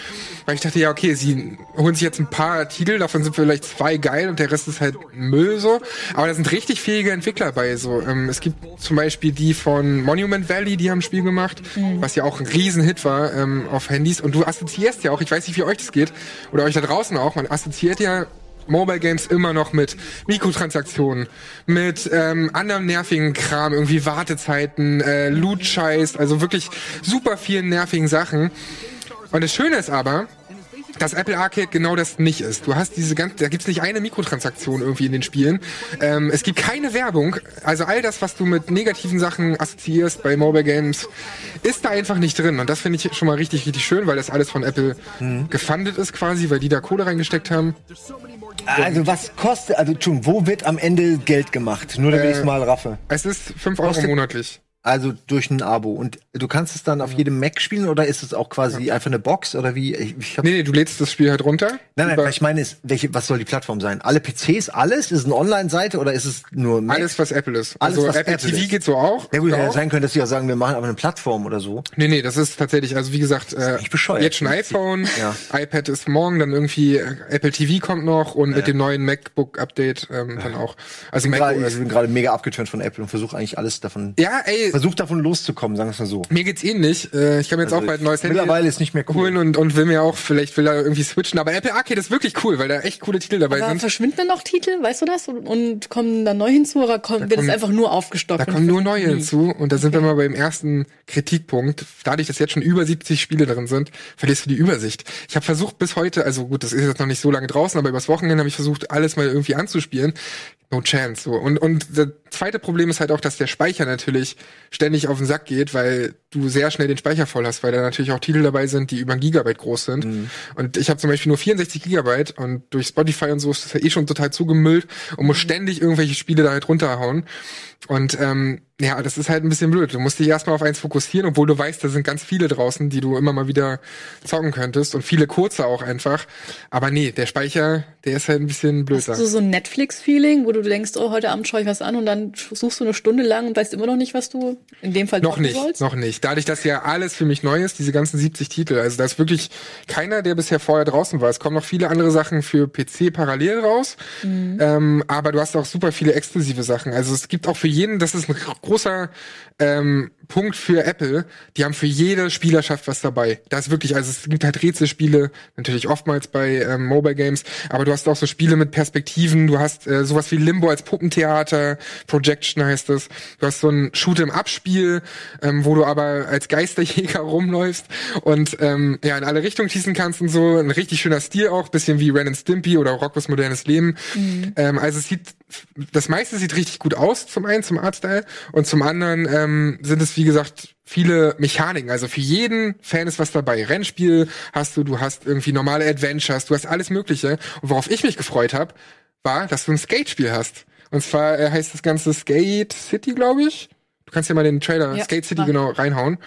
Speaker 1: weil ich dachte, ja, okay, sie holen sich jetzt ein paar Titel, davon sind vielleicht zwei geil und der Rest ist halt Müll so. Aber da sind richtig fähige Entwickler bei. So, ähm, es gibt zum Beispiel die von Monument Valley, die haben ein Spiel gemacht, was ja auch ein Riesenhit war ähm, auf Handys. Und du assoziierst ja auch, ich weiß nicht, wie euch das geht, oder euch da draußen auch, man assoziiert ja Mobile Games immer noch mit Mikrotransaktionen, mit ähm, anderem nervigen Kram, irgendwie Wartezeiten, äh, Loot-Scheiß, also wirklich super vielen nervigen Sachen. Und das Schöne ist aber, dass Apple Arcade genau das nicht ist. Du hast diese ganze, da gibt's nicht eine Mikrotransaktion irgendwie in den Spielen. Ähm, es gibt keine Werbung. Also all das, was du mit negativen Sachen assoziierst bei Mobile Games, ist da einfach nicht drin. Und das finde ich schon mal richtig, richtig schön, weil das alles von Apple gefundet ist quasi, weil die da Kohle reingesteckt haben.
Speaker 2: Also was kostet, also Entschuldigung, wo wird am Ende Geld gemacht? Nur damit
Speaker 1: Äh,
Speaker 2: ich es mal raffe.
Speaker 1: Es ist 5 Euro monatlich.
Speaker 2: Also durch ein Abo. Und du kannst es dann auf jedem Mac spielen oder ist es auch quasi einfach eine Box oder wie? Ich, ich hab,
Speaker 1: Nee, nee, du lädst das Spiel halt runter.
Speaker 2: nein, nein, ich meine ist, welche, was soll die Plattform sein? Alle PCs, alles? Ist es eine Online-Seite oder ist es nur Mac?
Speaker 1: alles, was Apple ist.
Speaker 2: Alles,
Speaker 1: also
Speaker 2: was
Speaker 1: Apple
Speaker 2: Apple
Speaker 1: TV
Speaker 2: ist.
Speaker 1: geht so auch.
Speaker 2: Ja gut, hätte
Speaker 1: auch.
Speaker 2: sein können, dass sie ja sagen, wir machen aber eine Plattform oder so.
Speaker 1: Nee, nee, das ist tatsächlich, also wie gesagt, äh, jetzt schon iPhone,
Speaker 2: Ja.
Speaker 1: iPad ist morgen, dann irgendwie äh, Apple TV kommt noch und mit dem neuen MacBook-Update ähm, dann auch. Also.
Speaker 2: Ich bin gerade mega abgeturnt von Apple und versuche eigentlich alles davon,
Speaker 1: Ja, ey,
Speaker 2: versuche davon loszukommen, sagen wir es mal so.
Speaker 1: mir geht's ähnlich. Äh, ich mir jetzt
Speaker 2: Also
Speaker 1: auch bald ein neues Handy
Speaker 2: mittlerweile ist nicht mehr cool.
Speaker 1: holen und, und will mir auch, vielleicht will er irgendwie switchen. Aber Apple Arcade ist wirklich cool, weil da echt coole Titel dabei
Speaker 3: Aber
Speaker 1: sind.
Speaker 3: verschwinden dann noch Titel, weißt du das? Und, und kommen dann neu hinzu oder kommt, wird es einfach nur aufgestockt?
Speaker 1: Da kommen nur neue
Speaker 3: nie?
Speaker 1: hinzu und da sind wir mal beim ersten Kritikpunkt. Dadurch, dass jetzt schon über 70 Spiele drin sind, verlierst du die Übersicht. Ich habe versucht bis heute, also gut, das ist jetzt noch nicht so lange draußen, aber übers Wochenende habe ich versucht, alles mal irgendwie anzuspielen. No chance. So. Und, und das zweite Problem ist halt auch, dass der Speicher natürlich ständig auf den Sack geht, weil du sehr schnell den Speicher voll hast, weil da natürlich auch Titel dabei sind, die über ein Gigabyte groß sind. Und ich habe zum Beispiel nur 64 Gigabyte und durch Spotify und so ist das ja eh schon total zugemüllt und muss ständig irgendwelche Spiele da halt runterhauen. Und ähm, ja, das ist halt ein bisschen blöd. Du musst dich erstmal auf eins fokussieren, obwohl du weißt, da sind ganz viele draußen, die du immer mal wieder zocken könntest und viele kurze auch einfach. Aber nee, der Speicher, der ist halt ein bisschen blöd.
Speaker 3: Hast du so ein Netflix-Feeling, wo du denkst, oh, heute Abend schaue ich was an und dann suchst du eine Stunde lang und weißt immer noch nicht, was du in dem Fall
Speaker 1: noch nicht,
Speaker 3: sollst?
Speaker 1: noch nicht. Dadurch, dass ja alles für mich neu ist, diese ganzen 70 Titel. Also da ist wirklich keiner, der bisher vorher draußen war. Es kommen noch viele andere Sachen für PC parallel raus. Mhm. Ähm, aber du hast auch super viele exklusive Sachen. Also es gibt auch für jeden, das ist ein großer ähm, Punkt für Apple. Die haben für jede Spielerschaft was dabei. Da ist wirklich, also es gibt halt Rätselspiele, natürlich oftmals bei ähm, Mobile Games, aber du hast auch so Spiele mit Perspektiven. Du hast äh, sowas wie Limbo als Puppentheater, Projection heißt es. Du hast so ein Shoot im Abspiel, ähm, wo du aber als Geisterjäger rumläufst und ähm, ja in alle Richtungen schießen kannst und so. Ein richtig schöner Stil auch, bisschen wie Ren and Stimpy oder Rocko's modernes Leben. Mhm. Ähm, also es sieht, das meiste sieht richtig gut aus, zum einen zum Artstyle und zum anderen ähm, sind es wie gesagt, viele Mechaniken. Also für jeden Fan ist was dabei. Rennspiel hast du, du hast irgendwie normale Adventures, du hast alles Mögliche. Und worauf ich mich gefreut habe, war, dass du ein Skate-Spiel hast. Und zwar äh, heißt das Ganze Skate City, glaube ich. Du kannst ja mal den Trailer ja, Skate City mach. genau reinhauen.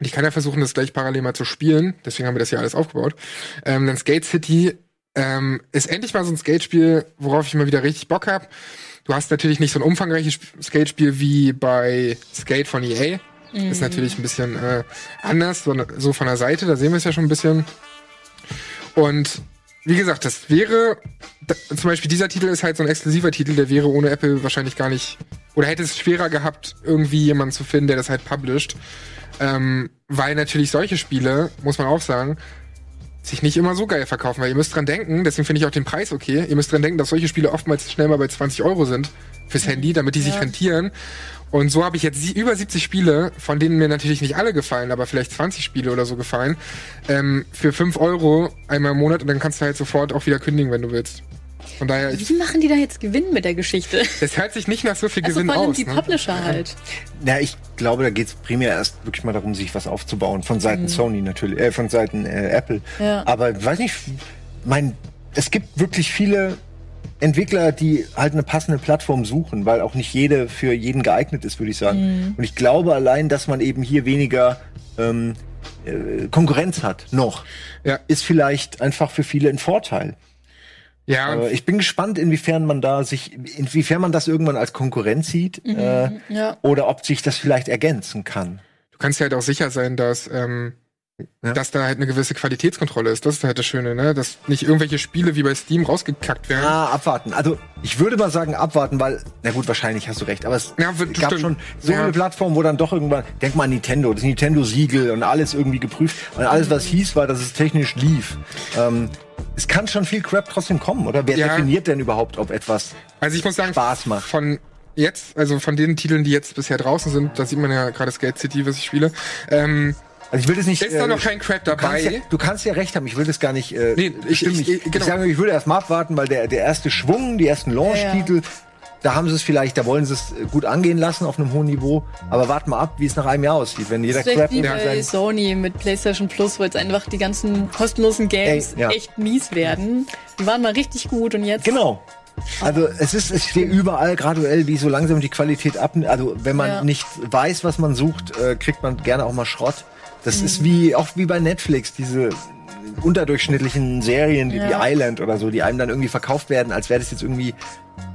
Speaker 1: Und ich kann ja versuchen, das gleich parallel mal zu spielen. Deswegen haben wir das hier alles aufgebaut. Ähm, dann Skate City ähm, ist endlich mal so ein Skate-Spiel, worauf ich mal wieder richtig Bock hab. Du hast natürlich nicht so ein umfangreiches Skate-Spiel wie bei Skate von EA. Mhm. Ist natürlich ein bisschen äh, anders, so, so von der Seite, da sehen wir es ja schon ein bisschen. Und wie gesagt, das wäre, da, zum Beispiel dieser Titel ist halt so ein exklusiver Titel, der wäre ohne Apple wahrscheinlich gar nicht, oder hätte es schwerer gehabt, irgendwie jemanden zu finden, der das halt published. Ähm, weil natürlich solche Spiele, muss man auch sagen, sich nicht immer so geil verkaufen, weil ihr müsst dran denken, deswegen finde ich auch den Preis okay, ihr müsst dran denken, dass solche Spiele oftmals schnell mal bei 20 Euro sind fürs Handy, damit die ja. sich rentieren. Und so habe ich jetzt über 70 Spiele, von denen mir natürlich nicht alle gefallen, aber vielleicht 20 Spiele oder so gefallen, ähm, für 5 Euro einmal im Monat und dann kannst du halt sofort auch wieder kündigen, wenn du willst. Von daher,
Speaker 3: Wie machen die da jetzt Gewinn mit der Geschichte?
Speaker 1: Das hört sich nicht nach so viel also Gewinn vor allem aus.
Speaker 3: die ne? Publisher halt.
Speaker 2: Ja, ich glaube, da geht es primär erst wirklich mal darum, sich was aufzubauen. Von Seiten mhm. Sony natürlich, äh, von Seiten äh, Apple. Ja. Aber weiß nicht, mein, es gibt wirklich viele Entwickler, die halt eine passende Plattform suchen, weil auch nicht jede für jeden geeignet ist, würde ich sagen. Mhm. Und ich glaube allein, dass man eben hier weniger ähm, äh, Konkurrenz hat, noch, ja. ist vielleicht einfach für viele ein Vorteil. Ja. Äh, ich bin gespannt, inwiefern man da sich, inwiefern man das irgendwann als Konkurrenz sieht mhm, äh, ja. oder ob sich das vielleicht ergänzen kann.
Speaker 1: Du kannst ja halt auch sicher sein, dass ähm, ja. dass da halt eine gewisse Qualitätskontrolle ist. Das ist halt das Schöne, ne? Dass nicht irgendwelche Spiele wie bei Steam rausgekackt werden.
Speaker 2: Ah, abwarten. Also ich würde mal sagen abwarten, weil, na gut, wahrscheinlich hast du recht, aber es ja, gab stimmt. schon so ja. eine Plattform, wo dann doch irgendwann, denk mal an Nintendo, das Nintendo-Siegel und alles irgendwie geprüft. Und alles, was hieß, war, dass es technisch lief. Ähm, es kann schon viel Crap trotzdem kommen, oder? Wer definiert denn überhaupt, ob etwas
Speaker 1: also ich muss sagen, Spaß macht? Von jetzt, also von den Titeln, die jetzt bisher draußen sind, da sieht man ja gerade Skate City, was ich spiele, ähm,
Speaker 2: also ich will das nicht.
Speaker 1: Ist da noch kein Crap dabei?
Speaker 2: Du kannst, ja, du kannst ja recht haben. Ich will das gar nicht. Äh, nee, ich, ich, ich, genau. ich sage, ich würde erst mal abwarten, weil der der erste Schwung, die ersten Launch-Titel, ja, ja. da haben sie es vielleicht, da wollen sie es gut angehen lassen auf einem hohen Niveau. Aber warten mal ab, wie es nach einem Jahr aussieht, wenn jeder
Speaker 3: das Crap wie bei Sony mit PlayStation Plus, wo jetzt einfach die ganzen kostenlosen Games Ey, echt mies werden. Die waren mal richtig gut und jetzt.
Speaker 2: Genau. Also es ist, es steht überall graduell, wie so langsam die Qualität ab. Also wenn man ja. nicht weiß, was man sucht, äh, kriegt man gerne auch mal Schrott. Das mhm. ist wie, auch wie bei Netflix, diese unterdurchschnittlichen Serien wie ja. Island oder so, die einem dann irgendwie verkauft werden, als wäre das jetzt irgendwie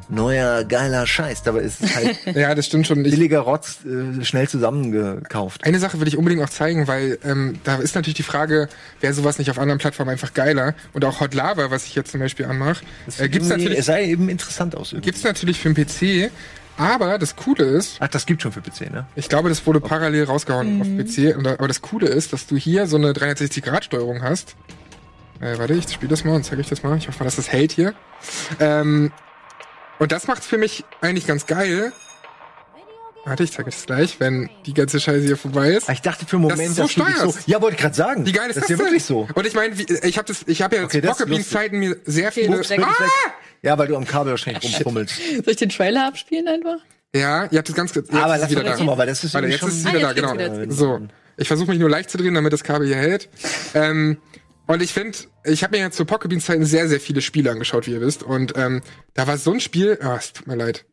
Speaker 2: neuer geiler Scheiß. Dabei ist es halt
Speaker 1: ja, das stimmt schon.
Speaker 2: billiger Rotz äh, schnell zusammengekauft.
Speaker 1: Eine Sache will ich unbedingt auch zeigen, weil ähm, da ist natürlich die Frage, wäre sowas nicht auf anderen Plattformen einfach geiler? Und auch Hot Lava, was ich jetzt zum Beispiel anmache,
Speaker 2: äh, gibt's natürlich. Es sah eben interessant aus.
Speaker 1: Irgendwie. Gibt's natürlich für den PC. Aber das Coole ist.
Speaker 2: Ach, das gibt schon für PC, ne?
Speaker 1: Ich glaube, das wurde parallel rausgehauen mhm. auf PC. aber das Coole ist, dass du hier so eine 360-Grad-Steuerung hast. Äh, warte, ich spiele das mal und zeige euch das mal. Ich hoffe mal, dass das hält hier. Ähm, und das macht's für mich eigentlich ganz geil. Warte, ich zeige das gleich, wenn die ganze Scheiße hier vorbei ist.
Speaker 2: Ich dachte für einen Moment, das
Speaker 1: ist so
Speaker 2: dass
Speaker 1: so,
Speaker 2: Ja, wollte ich gerade sagen.
Speaker 1: Wie geil ist
Speaker 2: das,
Speaker 1: das ist
Speaker 2: ja wirklich so.
Speaker 1: Und ich meine, ich habe das, ich habe ja okay, zu Pocket Beans Zeiten mir sehr viele. Ah!
Speaker 2: Ja, weil du am Kabel wahrscheinlich rumfummelst.
Speaker 3: Soll ich den Trailer abspielen einfach?
Speaker 1: Ja, ihr habt das ganz jetzt
Speaker 2: Aber lass wieder da. Mal, weil das ist
Speaker 1: Warte, jetzt ist es wieder ah, da, genau. Wieder so, ich versuche mich nur leicht zu drehen, damit das Kabel hier hält. ähm, und ich finde, ich habe mir jetzt zu Pocket Beans Zeiten sehr, sehr viele Spiele angeschaut, wie ihr wisst. Und ähm, da war so ein Spiel, ah, oh, es tut mir leid.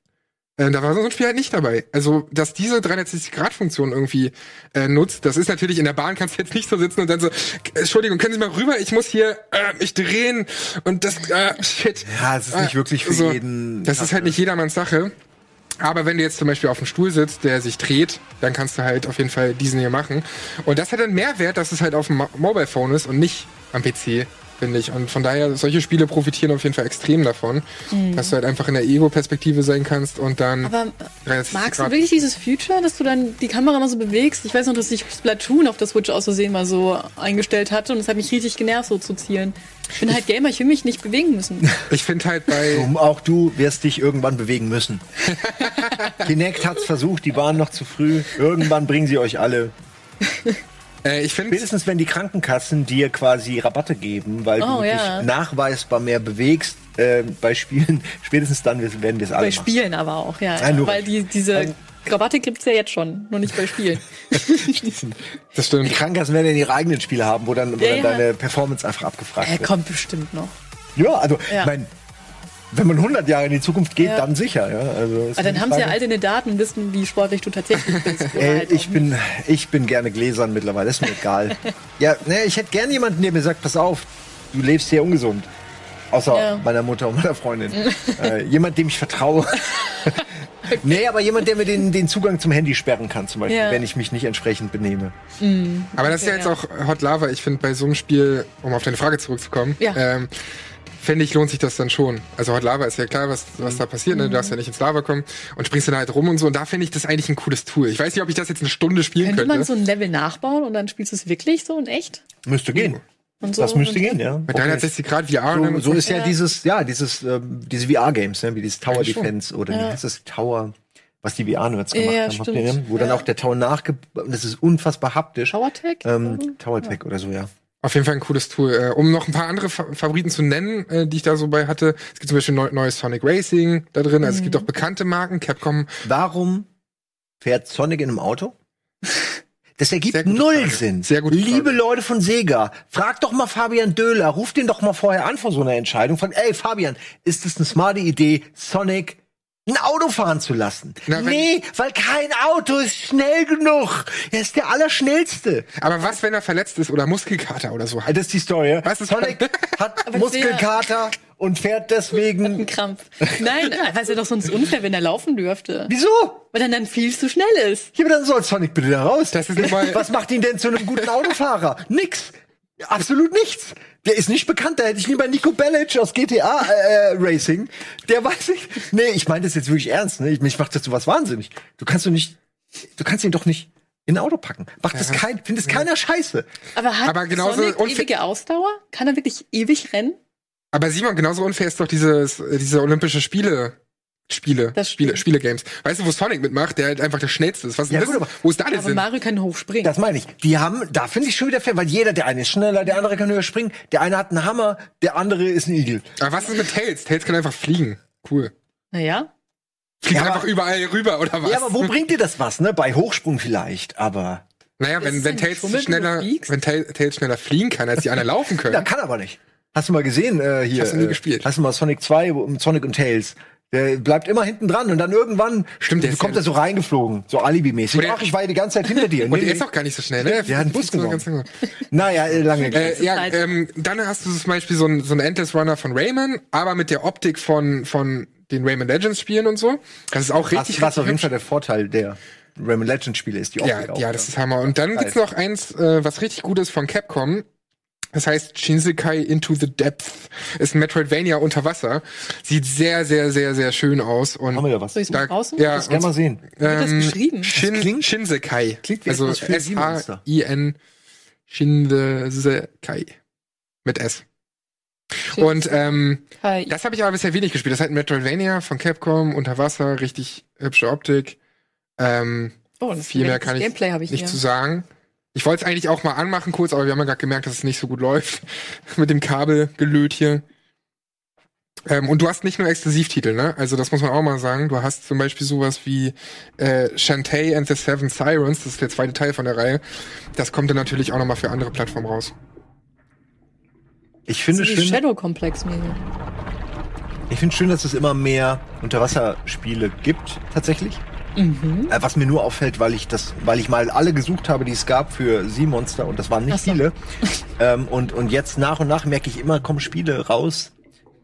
Speaker 1: Äh, da war so ein Spiel halt nicht dabei. Also, dass diese 360-Grad-Funktion irgendwie äh, nutzt, das ist natürlich in der Bahn kannst du jetzt nicht so sitzen und dann so, äh, Entschuldigung, können Sie mal rüber, ich muss hier äh, mich drehen und das, äh, shit.
Speaker 2: Ja, es ist nicht
Speaker 1: Äh,
Speaker 2: wirklich für
Speaker 1: so,
Speaker 2: jeden.
Speaker 1: Das ist halt nicht jedermanns Sache. Aber wenn du jetzt zum Beispiel auf einem Stuhl sitzt, der sich dreht, dann kannst du halt auf jeden Fall diesen hier machen. Und das hat einen Mehrwert, dass es halt auf dem Mo- Mobile Phone ist und nicht am PC, finde ich. Und von daher, solche Spiele profitieren auf jeden Fall extrem davon, dass du halt einfach in der Ego-Perspektive sein kannst und dann.
Speaker 3: Aber
Speaker 1: 360
Speaker 3: magst du wirklich dieses Future, dass du dann die Kamera mal so bewegst? Ich weiß noch, dass ich Splatoon auf der Switch aus Versehen mal so eingestellt hatte und es hat mich richtig genervt, so zu zielen. Ich bin halt Gamer, ich will mich nicht bewegen müssen.
Speaker 1: Ich finde halt bei.
Speaker 2: Um, auch du wirst dich irgendwann bewegen müssen. Kinect hat's versucht, die waren noch zu früh. Irgendwann bringen sie euch alle.
Speaker 1: Äh, ich finde.
Speaker 2: Spätestens wenn die Krankenkassen dir quasi Rabatte geben, weil
Speaker 3: Oh,
Speaker 2: du dich
Speaker 3: ja.
Speaker 2: nachweisbar mehr bewegst äh, bei Spielen, spätestens dann werden wir es alle
Speaker 3: Bei
Speaker 2: machen.
Speaker 3: Spielen aber auch, ja.
Speaker 2: Nein, nur
Speaker 3: Weil die, diese Rabatte gibt's ja jetzt schon, nur nicht bei Spielen.
Speaker 1: Das stimmt.
Speaker 2: Die Krankenkassen werden ja ihre eigenen Spiele haben, wo dann, wo
Speaker 3: Ja,
Speaker 2: dann
Speaker 3: ja.
Speaker 2: deine Performance einfach abgefragt
Speaker 3: Er
Speaker 2: wird.
Speaker 3: kommt bestimmt noch.
Speaker 2: Ja, also,
Speaker 3: Ja.
Speaker 2: mein, wenn man 100 Jahre in die Zukunft geht,
Speaker 3: Ja.
Speaker 2: dann sicher. Ja, also,
Speaker 3: Aber dann haben sie ja all deine Daten und wissen, wie sportlich du tatsächlich bist.
Speaker 2: Ey,
Speaker 3: halt
Speaker 2: ich bin, ich bin gerne gläsern mittlerweile, ist mir egal. ja, ne, ich hätte gerne jemanden, der mir sagt, pass auf, du lebst sehr ungesund. Außer
Speaker 3: Ja.
Speaker 2: meiner Mutter und meiner Freundin. äh, jemand, dem ich vertraue. Nee, aber jemand, der mir den, den Zugang zum Handy sperren kann, zum Beispiel,
Speaker 3: Ja.
Speaker 2: wenn ich mich nicht entsprechend benehme.
Speaker 1: Aber das ist ja jetzt auch Hot Lava. Ich finde, bei so einem Spiel, um auf deine Frage zurückzukommen,
Speaker 3: Ja.
Speaker 1: ähm, finde ich, lohnt sich das dann schon. Also Hot Lava ist ja klar, was, was da passiert. Ne? Du darfst ja nicht ins Lava kommen und springst dann halt rum und so. Und da finde ich das eigentlich ein cooles Tool. Ich weiß nicht, ob ich das jetzt eine Stunde spielen
Speaker 3: Könnte
Speaker 1: könnte.
Speaker 3: man so ein Level nachbauen und dann spielst du es wirklich so in echt?
Speaker 2: Müsste gehen.
Speaker 3: Und so
Speaker 2: Das müsste
Speaker 3: und
Speaker 2: gehen, ja.
Speaker 1: Mit 360 Grad VR
Speaker 2: So, so ist ja,
Speaker 3: Ja.
Speaker 2: dieses, ja, dieses, ähm, diese VR-Games, ne, wie dieses Tower
Speaker 1: Eigentlich schon.
Speaker 2: Defense oder wie
Speaker 3: Ja.
Speaker 2: heißt das Tower, was die VR-Nerds gemacht
Speaker 3: ja,
Speaker 2: haben, habt ihr, ne? wo dann auch der Tower nachge, das ist unfassbar haptisch.
Speaker 3: PowerTech?
Speaker 2: Ähm, Tower Tech oder so, ja.
Speaker 1: Auf jeden Fall ein cooles Tool. Äh, um noch ein paar andere Fa Favoriten zu nennen, äh, die ich da so bei hatte. Es gibt zum Beispiel neu neues Sonic Racing da drin. Also es gibt auch bekannte Marken. Capcom.
Speaker 2: Warum fährt Sonic in einem Auto? Das
Speaker 1: Sehr
Speaker 2: ergibt
Speaker 1: gute
Speaker 2: null
Speaker 1: Frage.
Speaker 2: Sinn.
Speaker 1: Sehr gute
Speaker 2: Liebe
Speaker 1: Frage.
Speaker 2: Leute von Sega, fragt doch mal Fabian Döhler, ruft den doch mal vorher an vor so einer Entscheidung. Fragt, ey Fabian, ist es eine smarte Idee, Sonic ein Auto fahren zu lassen?
Speaker 1: Na,
Speaker 2: nee, weil kein Auto ist schnell genug. Er ist der Allerschnellste.
Speaker 1: Aber was, wenn er verletzt ist oder Muskelkater oder so hat?
Speaker 2: Das ist die Story.
Speaker 1: Was ist-
Speaker 2: Sonic hat Muskelkater und fährt deswegen.
Speaker 3: Ein Krampf. Nein, weil es ja doch sonst unfair, wenn er laufen dürfte.
Speaker 2: Wieso?
Speaker 3: Weil er dann viel zu schnell ist.
Speaker 2: Ja, aber dann soll Sonic bitte da raus.
Speaker 1: Das ist mal-
Speaker 2: Was macht ihn denn zu einem guten Autofahrer? Nix. Absolut nichts. Der ist nicht bekannt. Da hätte ich lieber Nico Bellic aus GTA äh, Racing. Der weiß ich. Nee, ich meine das jetzt wirklich ernst. Ne? Ich, mich macht das sowas wahnsinnig. Du kannst du nicht. Du kannst ihn doch nicht in ein Auto packen. Macht das kein, findet es keiner scheiße.
Speaker 3: Aber hat
Speaker 1: Aber genauso
Speaker 3: Sonic
Speaker 1: unfair-
Speaker 3: ewige Ausdauer? Kann er wirklich ewig rennen?
Speaker 1: Aber Simon, genauso unfair ist doch dieses, äh, diese Olympische Spiele. Spiele,
Speaker 3: Das
Speaker 1: Spiele,
Speaker 3: stimmt.
Speaker 1: Spiele-Games. Weißt du, wo Sonic mitmacht, der halt einfach der Schnellste ist? Was ist
Speaker 2: Ja,
Speaker 1: denn das?
Speaker 2: aber-
Speaker 1: Wo ist da der
Speaker 3: Aber
Speaker 1: Sinn?
Speaker 3: Mario kann hochspringen.
Speaker 2: Das meine ich. Die haben, da finde ich schon wieder fair, weil jeder, der eine ist schneller, der andere kann höher springen, der eine hat einen Hammer, der andere ist ein Igel.
Speaker 1: Aber was ist mit Tails? Tails kann einfach fliegen. Cool.
Speaker 3: naja.
Speaker 2: Ja,
Speaker 1: Fliegt
Speaker 2: aber-
Speaker 1: einfach überall rüber, oder was?
Speaker 2: Ja, aber wo bringt dir das was, ne? Bei Hochsprung vielleicht, aber.
Speaker 1: Naja, wenn, wenn Tails schneller, wenn Tails, schneller fliegen kann, als die anderen laufen können.
Speaker 2: Ja, kann aber nicht. Hast du mal gesehen äh, hier?
Speaker 1: Hast du nie
Speaker 2: äh,
Speaker 1: gespielt.
Speaker 2: Hast du mal Sonic 2 wo- Sonic und Tails? Der bleibt immer hinten dran und dann irgendwann
Speaker 1: Stimmt, der ist
Speaker 2: kommt
Speaker 1: ja-
Speaker 2: er so reingeflogen, so Alibi-mäßig.
Speaker 1: Und der-
Speaker 2: Ach, ich war ja die ganze Zeit hinter dir.
Speaker 1: Und
Speaker 2: Nee,
Speaker 1: der ist auch gar nicht so schnell, ne?
Speaker 2: Der hat einen Bus
Speaker 1: fliegt so.
Speaker 2: Naja, äh, lange.
Speaker 1: Äh, ja, ähm, dann hast du zum Beispiel so ein, so ein Endless Runner von Rayman, aber mit der Optik von, von den Rayman Legends Spielen und so. Das ist auch richtig,
Speaker 2: was auf jeden Fall der Vorteil der Rayman Legends Spiele ist, die Optik
Speaker 1: Ja,
Speaker 2: auch,
Speaker 1: ja, das ist Hammer. Und dann gibt's noch eins, äh, was richtig gut ist von Capcom. Das heißt Shinsekai Into the Depth. Ist ein Metroidvania unter Wasser. Sieht sehr, sehr, sehr, sehr schön aus. Und
Speaker 2: Haben wir ja was.
Speaker 3: Soll ich's mal draußen?
Speaker 1: ja,
Speaker 2: Das gerne mal sehen.
Speaker 3: Wie wird das
Speaker 1: ähm,
Speaker 3: geschrieben?
Speaker 1: Shin,
Speaker 2: klingt-
Speaker 1: Shinsekai.
Speaker 2: klingt wie
Speaker 1: also. S-H-I-N Shinsekai. Mit S. Und ähm,
Speaker 3: Hi.
Speaker 1: das habe ich aber bisher wenig gespielt. Das ist halt ein Metroidvania von Capcom, unter Wasser, richtig hübsche Optik. Ähm,
Speaker 3: oh, das
Speaker 1: viel mehr
Speaker 3: das
Speaker 1: kann ich
Speaker 3: Gameplay ich
Speaker 1: nicht
Speaker 3: hier.
Speaker 1: zu sagen. Ich wollte es eigentlich auch mal anmachen kurz, aber wir haben ja gerade gemerkt, dass es nicht so gut läuft mit dem Kabelgelöt hier. Ähm, und du hast nicht nur Exklusivtitel, ne? Also das muss man auch mal sagen. Du hast zum Beispiel sowas wie äh, Shantae and the Seven Sirens, das ist der zweite Teil von der Reihe. Das kommt dann natürlich auch nochmal für andere Plattformen raus.
Speaker 2: Ich finde schön.
Speaker 3: Shadow Complex mäßig.
Speaker 2: Ich finde schön, dass es immer mehr Unterwasserspiele gibt, tatsächlich. Mhm. Äh, was mir nur auffällt, weil ich das, weil ich mal alle gesucht habe, die es gab für Sea Monster und das waren nicht so. viele. ähm, und, und jetzt nach und nach merke ich immer, kommen Spiele raus.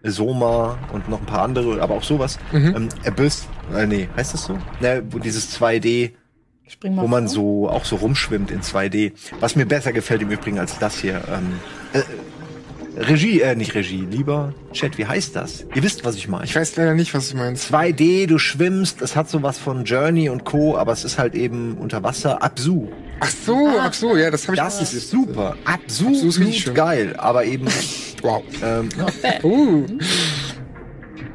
Speaker 2: Soma und noch ein paar andere, aber auch sowas. Mhm. Ähm, Abyss, äh, nee, heißt das so? Ne, wo dieses 2D, wo man so auch so rumschwimmt in 2D. Was mir besser gefällt im Übrigen als das hier. Ähm, äh, Regie, äh, nicht Regie, lieber Chat, wie heißt das? Ihr wisst, was ich meine.
Speaker 1: Ich weiß leider nicht, was du meinst.
Speaker 2: 2D, du schwimmst, es hat sowas von Journey und Co., aber es ist halt eben unter Wasser. Absu.
Speaker 1: Ach so, ah. Absu, ja, das habe ich
Speaker 2: Das ist super. Absu, Absu ist richtig geil, aber eben. wow. Ähm, uh.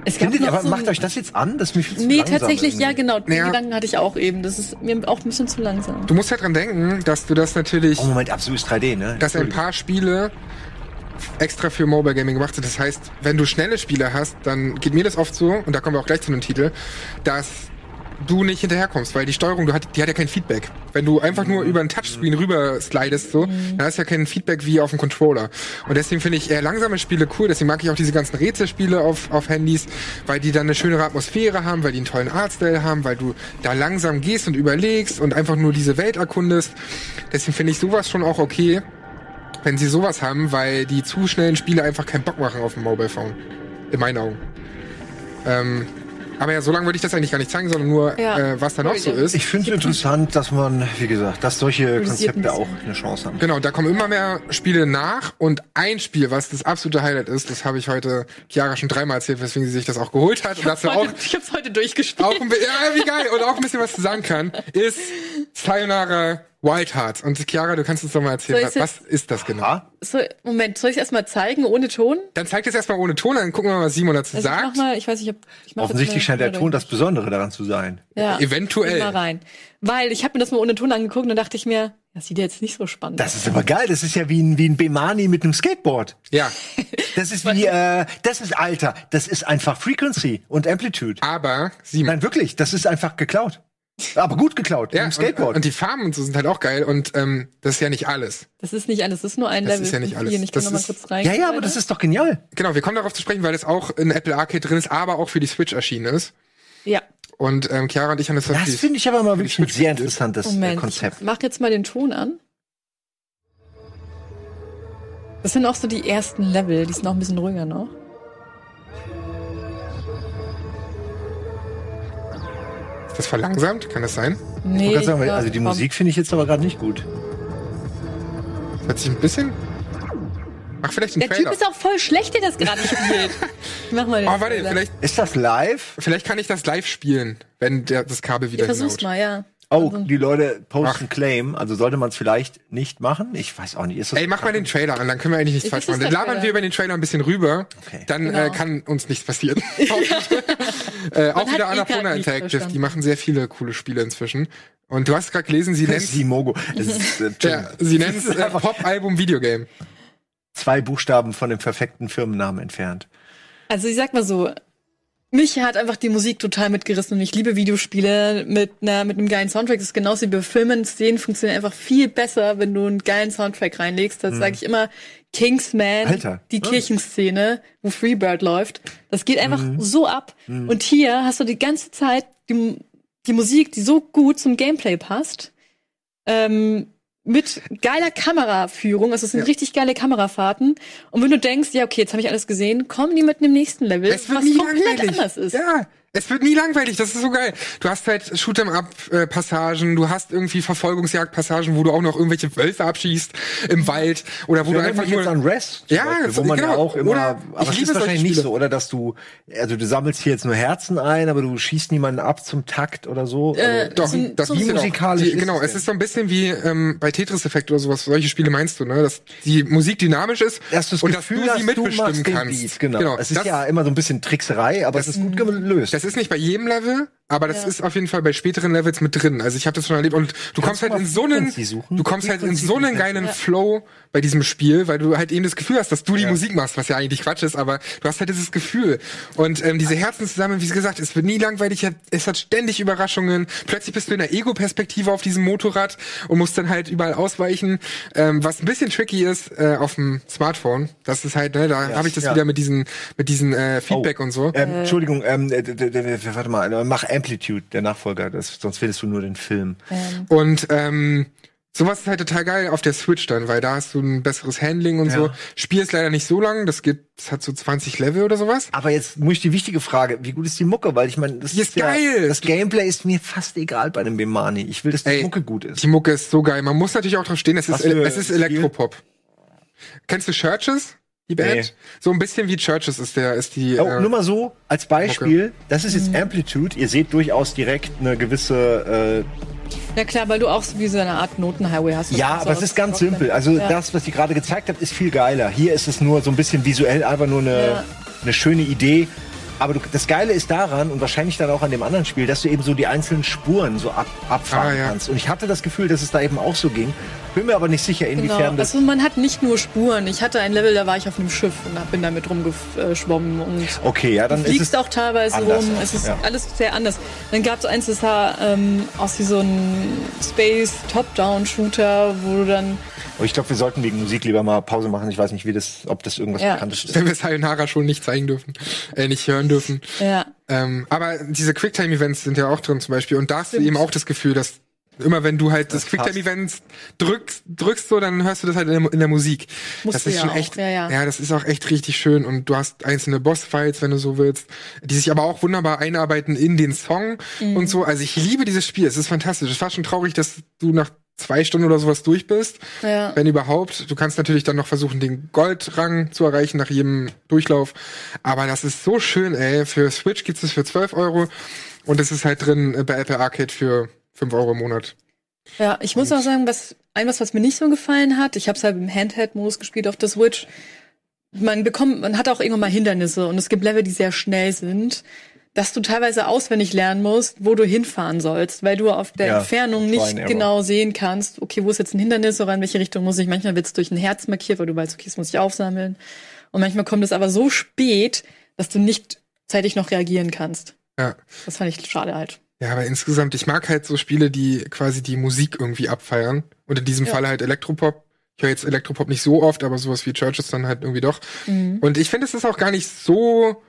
Speaker 2: Es gab Findet, aber so macht euch das jetzt an? Das mich
Speaker 3: zu Nee, tatsächlich, irgendwie. ja, genau. Den ja. Gedanken hatte ich auch eben. Das ist mir auch ein bisschen zu langsam.
Speaker 1: Du musst halt dran denken, dass du das natürlich.
Speaker 2: Oh, Moment, Absu ist 3D, ne?
Speaker 1: Dass ein paar Spiele extra für Mobile Gaming gemacht sind. Das heißt, wenn du schnelle Spiele hast, dann geht mir das oft so, und da kommen wir auch gleich zu einem Titel, dass du nicht hinterherkommst, weil die Steuerung, du hat, die hat ja kein Feedback. Wenn du einfach nur über einen Touchscreen rüber slidest, so, mhm. dann hast du ja kein Feedback wie auf dem Controller. Und deswegen finde ich eher langsame Spiele cool, deswegen mag ich auch diese ganzen Rätselspiele auf, auf Handys, weil die dann eine schönere Atmosphäre haben, weil die einen tollen Artstyle haben, weil du da langsam gehst und überlegst und einfach nur diese Welt erkundest. Deswegen finde ich sowas schon auch okay wenn sie sowas haben, weil die zu schnellen Spiele einfach keinen Bock machen auf dem Mobile Phone. In meinen Augen. Ähm, aber ja, so lange würde ich das eigentlich gar nicht zeigen, sondern nur, ja. äh, was da noch so ist.
Speaker 2: Ich finde es interessant, dass man, wie gesagt, dass solche Konzepte auch eine Chance haben.
Speaker 1: Genau, da kommen immer mehr Spiele nach und ein Spiel, was das absolute Highlight ist, das habe ich heute Chiara schon dreimal erzählt, weswegen sie sich das auch geholt hat.
Speaker 3: Ich
Speaker 1: auch,
Speaker 3: ich hab's heute durchgespielt.
Speaker 1: Auch ein, ja, wie geil. Und auch ein bisschen was zu sagen kann, ist Sayonara Wild Hearts. Und Chiara, du kannst uns doch mal erzählen, was, was ist das genau?
Speaker 3: So, Moment, soll ich es erstmal zeigen ohne Ton?
Speaker 1: Dann zeig es erstmal ohne Ton, dann gucken wir mal, was Simon dazu also sagt.
Speaker 3: Ich mach mal, ich weiß nicht, ob
Speaker 2: ich mach Offensichtlich scheint der Ton das Besondere daran zu sein.
Speaker 1: Ja. Eventuell.
Speaker 3: Mal rein. Weil ich habe mir das mal ohne Ton angeguckt und dachte ich mir, das sieht jetzt nicht so spannend
Speaker 2: Das ist aber geil. Das ist ja wie ein, wie ein Bemani mit einem Skateboard.
Speaker 1: Ja.
Speaker 2: Das ist wie, äh, das ist Alter. Das ist einfach Frequency und Amplitude.
Speaker 1: Aber, Simon.
Speaker 2: Nein, wirklich. Das ist einfach geklaut. Aber gut geklaut,
Speaker 1: ja, Skateboard. Und, und, die Farben und so sind halt auch geil und ähm, das ist ja nicht alles.
Speaker 3: Das ist nicht alles, das ist nur ein
Speaker 1: das
Speaker 3: Level.
Speaker 1: Das ist ja nicht alles.
Speaker 3: Ich kann
Speaker 1: das
Speaker 3: noch mal kurz rein.
Speaker 2: Ja, ja, aber das ist doch genial.
Speaker 1: Genau, wir kommen darauf zu sprechen, weil das auch in Apple Arcade drin ist, aber auch für die Switch erschienen ist.
Speaker 3: Ja.
Speaker 1: Und ähm, Chiara und ich haben das
Speaker 2: Das finde ich aber mal wirklich ein sehr interessantes äh, Moment, Konzept.
Speaker 3: Ich mach jetzt mal den Ton an. Das sind auch so die ersten Level, die sind auch ein bisschen ruhiger noch.
Speaker 1: Ist das verlangsamt? Kann das sein?
Speaker 2: Nee. Ich sagen, also die Musik finde ich jetzt aber gerade nicht gut.
Speaker 1: Das hört sich ein bisschen. Mach vielleicht einen
Speaker 3: Der
Speaker 1: Trailer.
Speaker 3: Typ ist auch voll schlecht, der das gerade spielt. Mach mal den
Speaker 1: Oh, warte, vielleicht.
Speaker 2: Ist das live?
Speaker 1: Vielleicht kann ich das live spielen, wenn der, das Kabel wieder
Speaker 3: Ich versuch's mal, ja.
Speaker 2: Oh, also, die Leute posten Ach. Claim, also sollte man es vielleicht nicht machen? Ich weiß auch nicht.
Speaker 1: Ist das Ey, mach mal den Trailer an, dann können wir eigentlich nichts falsch machen. Dann labern wir über den Trailer ein bisschen rüber, okay. dann äh, genau. äh, kann uns nichts passieren. äh, auch wieder Annapurna Interactive, die machen sehr viele coole Spiele inzwischen. Und du hast gerade gelesen, sie nennt
Speaker 2: Simogo.
Speaker 1: äh, ja, sie nennt es äh, Pop-Album Videogame.
Speaker 2: Zwei Buchstaben von dem perfekten Firmennamen entfernt.
Speaker 3: Also ich sag mal so, mich hat einfach die Musik total mitgerissen und ich liebe Videospiele mit einer mit einem geilen Soundtrack. Das ist genauso wie bei Filmen. Szenen funktionieren einfach viel besser, wenn du einen geilen Soundtrack reinlegst. Das mhm. sage ich immer. Kingsman,
Speaker 2: Alter.
Speaker 3: die. Kirchenszene, wo Freebird läuft. Das geht einfach mhm. so ab. Mhm. Und hier hast du die ganze Zeit die, die Musik, die so gut zum Gameplay passt. Ähm, mit geiler Kameraführung, also es sind ja. richtig geile Kamerafahrten. Und wenn du denkst, ja, okay, jetzt habe ich alles gesehen, kommen die mit dem nächsten Level,
Speaker 1: was komplett langweilig. anders ist. Ja, es wird nie langweilig, das ist so geil. Du hast halt Shoot'em Up äh, Passagen, du hast irgendwie Verfolgungsjagd Passagen, wo du auch noch irgendwelche Wölfe abschießt im Wald oder wo
Speaker 2: ja,
Speaker 1: du einfach
Speaker 2: nur an Rest,
Speaker 1: ja,
Speaker 2: Beispiel, wo man genau. ja auch immer, oder aber es ist wahrscheinlich nicht so, oder dass du also du sammelst hier jetzt nur Herzen ein, aber du schießt niemanden ab zum Takt oder so.
Speaker 1: Äh, also, doch, das so wie musikalisch. Die, genau, es ist so ein bisschen wie ähm, bei Tetris Effekt oder sowas. Solche Spiele meinst du, ne, dass die Musik dynamisch ist
Speaker 2: dass das und Gefühl, dass du sie mitbestimmen kannst. Beat, genau. genau. Es ist das, ja immer so ein bisschen Trickserei, aber es ist gut gelöst.
Speaker 1: Das ist nicht bei jedem Level, aber das ja. ist auf jeden Fall bei späteren Levels mit drin. Also ich habe das schon erlebt und du Kannst kommst halt in so einen, du kommst halt in so einen geilen ja. Flow bei diesem Spiel, weil du halt eben das Gefühl hast, dass du die ja. Musik machst, was ja eigentlich Quatsch ist, aber du hast halt dieses Gefühl und ähm, diese Herzen zusammen, wie gesagt, es wird nie langweilig, es hat ständig Überraschungen. Plötzlich bist du in der Ego-Perspektive auf diesem Motorrad und musst dann halt überall ausweichen, ähm, was ein bisschen tricky ist äh, auf dem Smartphone. Das ist halt, ne, da habe ich das wieder mit diesen mit diesen äh, Feedback oh. und so.
Speaker 2: Ähm, Entschuldigung, ähm, warte mal, mach Amplitude, der Nachfolger, das, sonst findest du nur den Film.
Speaker 1: Ähm. Und ähm, sowas ist halt total geil auf der Switch dann, weil da hast du ein besseres Handling und ja. so. Spiel ist leider nicht so lang, das geht, das hat so 20 Level oder sowas.
Speaker 2: Aber jetzt muss ich die wichtige Frage, wie gut ist die Mucke? Weil ich meine, das
Speaker 1: die ist, ist geil.
Speaker 2: Ja, das Gameplay ist mir fast egal bei dem Bemani. Ich will, dass die Ey, Mucke gut ist.
Speaker 1: Die Mucke ist so geil. Man muss natürlich auch drauf stehen, es ist, es ist Elektropop. Kennst du Churches? Die Band. Nee. So ein bisschen wie Churches ist der, ist die.
Speaker 2: Oh, äh, nur mal so als Beispiel. Okay. Das ist jetzt. Amplitude. Ihr seht durchaus direkt eine gewisse.
Speaker 3: Äh, ja klar, weil du auch so wie so eine Art Notenhighway hast.
Speaker 2: Ja, aber es ist ganz simpel. Also ja. das, was sie gerade gezeigt hat, ist viel geiler. Hier ist es nur so ein bisschen visuell einfach nur eine, ja. eine schöne Idee. Aber du, das Geile ist daran und wahrscheinlich dann auch an dem anderen Spiel, dass du eben so die einzelnen Spuren so ab, abfahren ah, ja. kannst. Und ich hatte das Gefühl, dass es da eben auch so ging. Bin mir aber nicht sicher, inwiefern genau.
Speaker 3: das. Also man hat nicht nur Spuren. Ich hatte ein Level, da war ich auf einem Schiff und bin damit rumgeschwommen. Und
Speaker 2: okay, ja, dann
Speaker 3: du fliegst ist es auch teilweise rum. Es ist ja. alles sehr anders. Dann gab es eins, das sah ähm, aus wie so ein Space Top-Down-Shooter, wo du dann
Speaker 2: aber ich glaube, wir sollten wegen Musik lieber mal Pause machen. Ich weiß nicht, wie das, ob das irgendwas ja. Bekanntes ist.
Speaker 1: Wenn wir Sayonara schon nicht zeigen dürfen, äh, nicht hören dürfen.
Speaker 3: Ja.
Speaker 1: Ähm, aber diese Quicktime-Events sind ja auch drin zum Beispiel. Und da hast du eben auch das Gefühl, dass immer wenn du halt das, das Quicktime-Events drückst, drückst so, dann hörst du das halt in der, in der Musik. Musst das ist schon echt, ja, ja. ja, das ist auch echt richtig schön und du hast einzelne Boss-Fights, wenn du so willst, die sich aber auch wunderbar einarbeiten in den Song mhm. und so. Also ich liebe dieses Spiel, es ist fantastisch. Es war schon traurig, dass du nach zwei Stunden oder sowas durch bist. Ja. Wenn überhaupt. Du kannst natürlich dann noch versuchen, den Goldrang zu erreichen nach jedem Durchlauf. Aber das ist so schön, ey. Für Switch gibt's es für 12 Euro. Und es ist halt drin bei Apple Arcade für 5 Euro im Monat.
Speaker 3: Ja, ich muss auch sagen, was ein was, was mir nicht so gefallen hat, ich habe es halt im Handheld-Modus gespielt auf der Switch. Man bekommt, man hat auch irgendwann mal Hindernisse und es gibt Level, die sehr schnell sind dass du teilweise auswendig lernen musst, wo du hinfahren sollst, weil du auf der ja, Entfernung nicht genau sehen kannst, okay, wo ist jetzt ein Hindernis oder in welche Richtung muss ich. Manchmal wird es durch ein Herz markiert, weil du weißt, okay, das muss ich aufsammeln. Und manchmal kommt es aber so spät, dass du nicht zeitig noch reagieren kannst.
Speaker 1: Ja.
Speaker 3: Das fand ich schade halt.
Speaker 1: Ja, aber insgesamt, ich mag halt so Spiele, die quasi die Musik irgendwie abfeiern. Und in diesem ja. Fall halt Elektropop. Ich höre jetzt Elektropop nicht so oft, aber sowas wie Churches dann halt irgendwie doch. Mhm. Und ich finde, es ist auch gar nicht so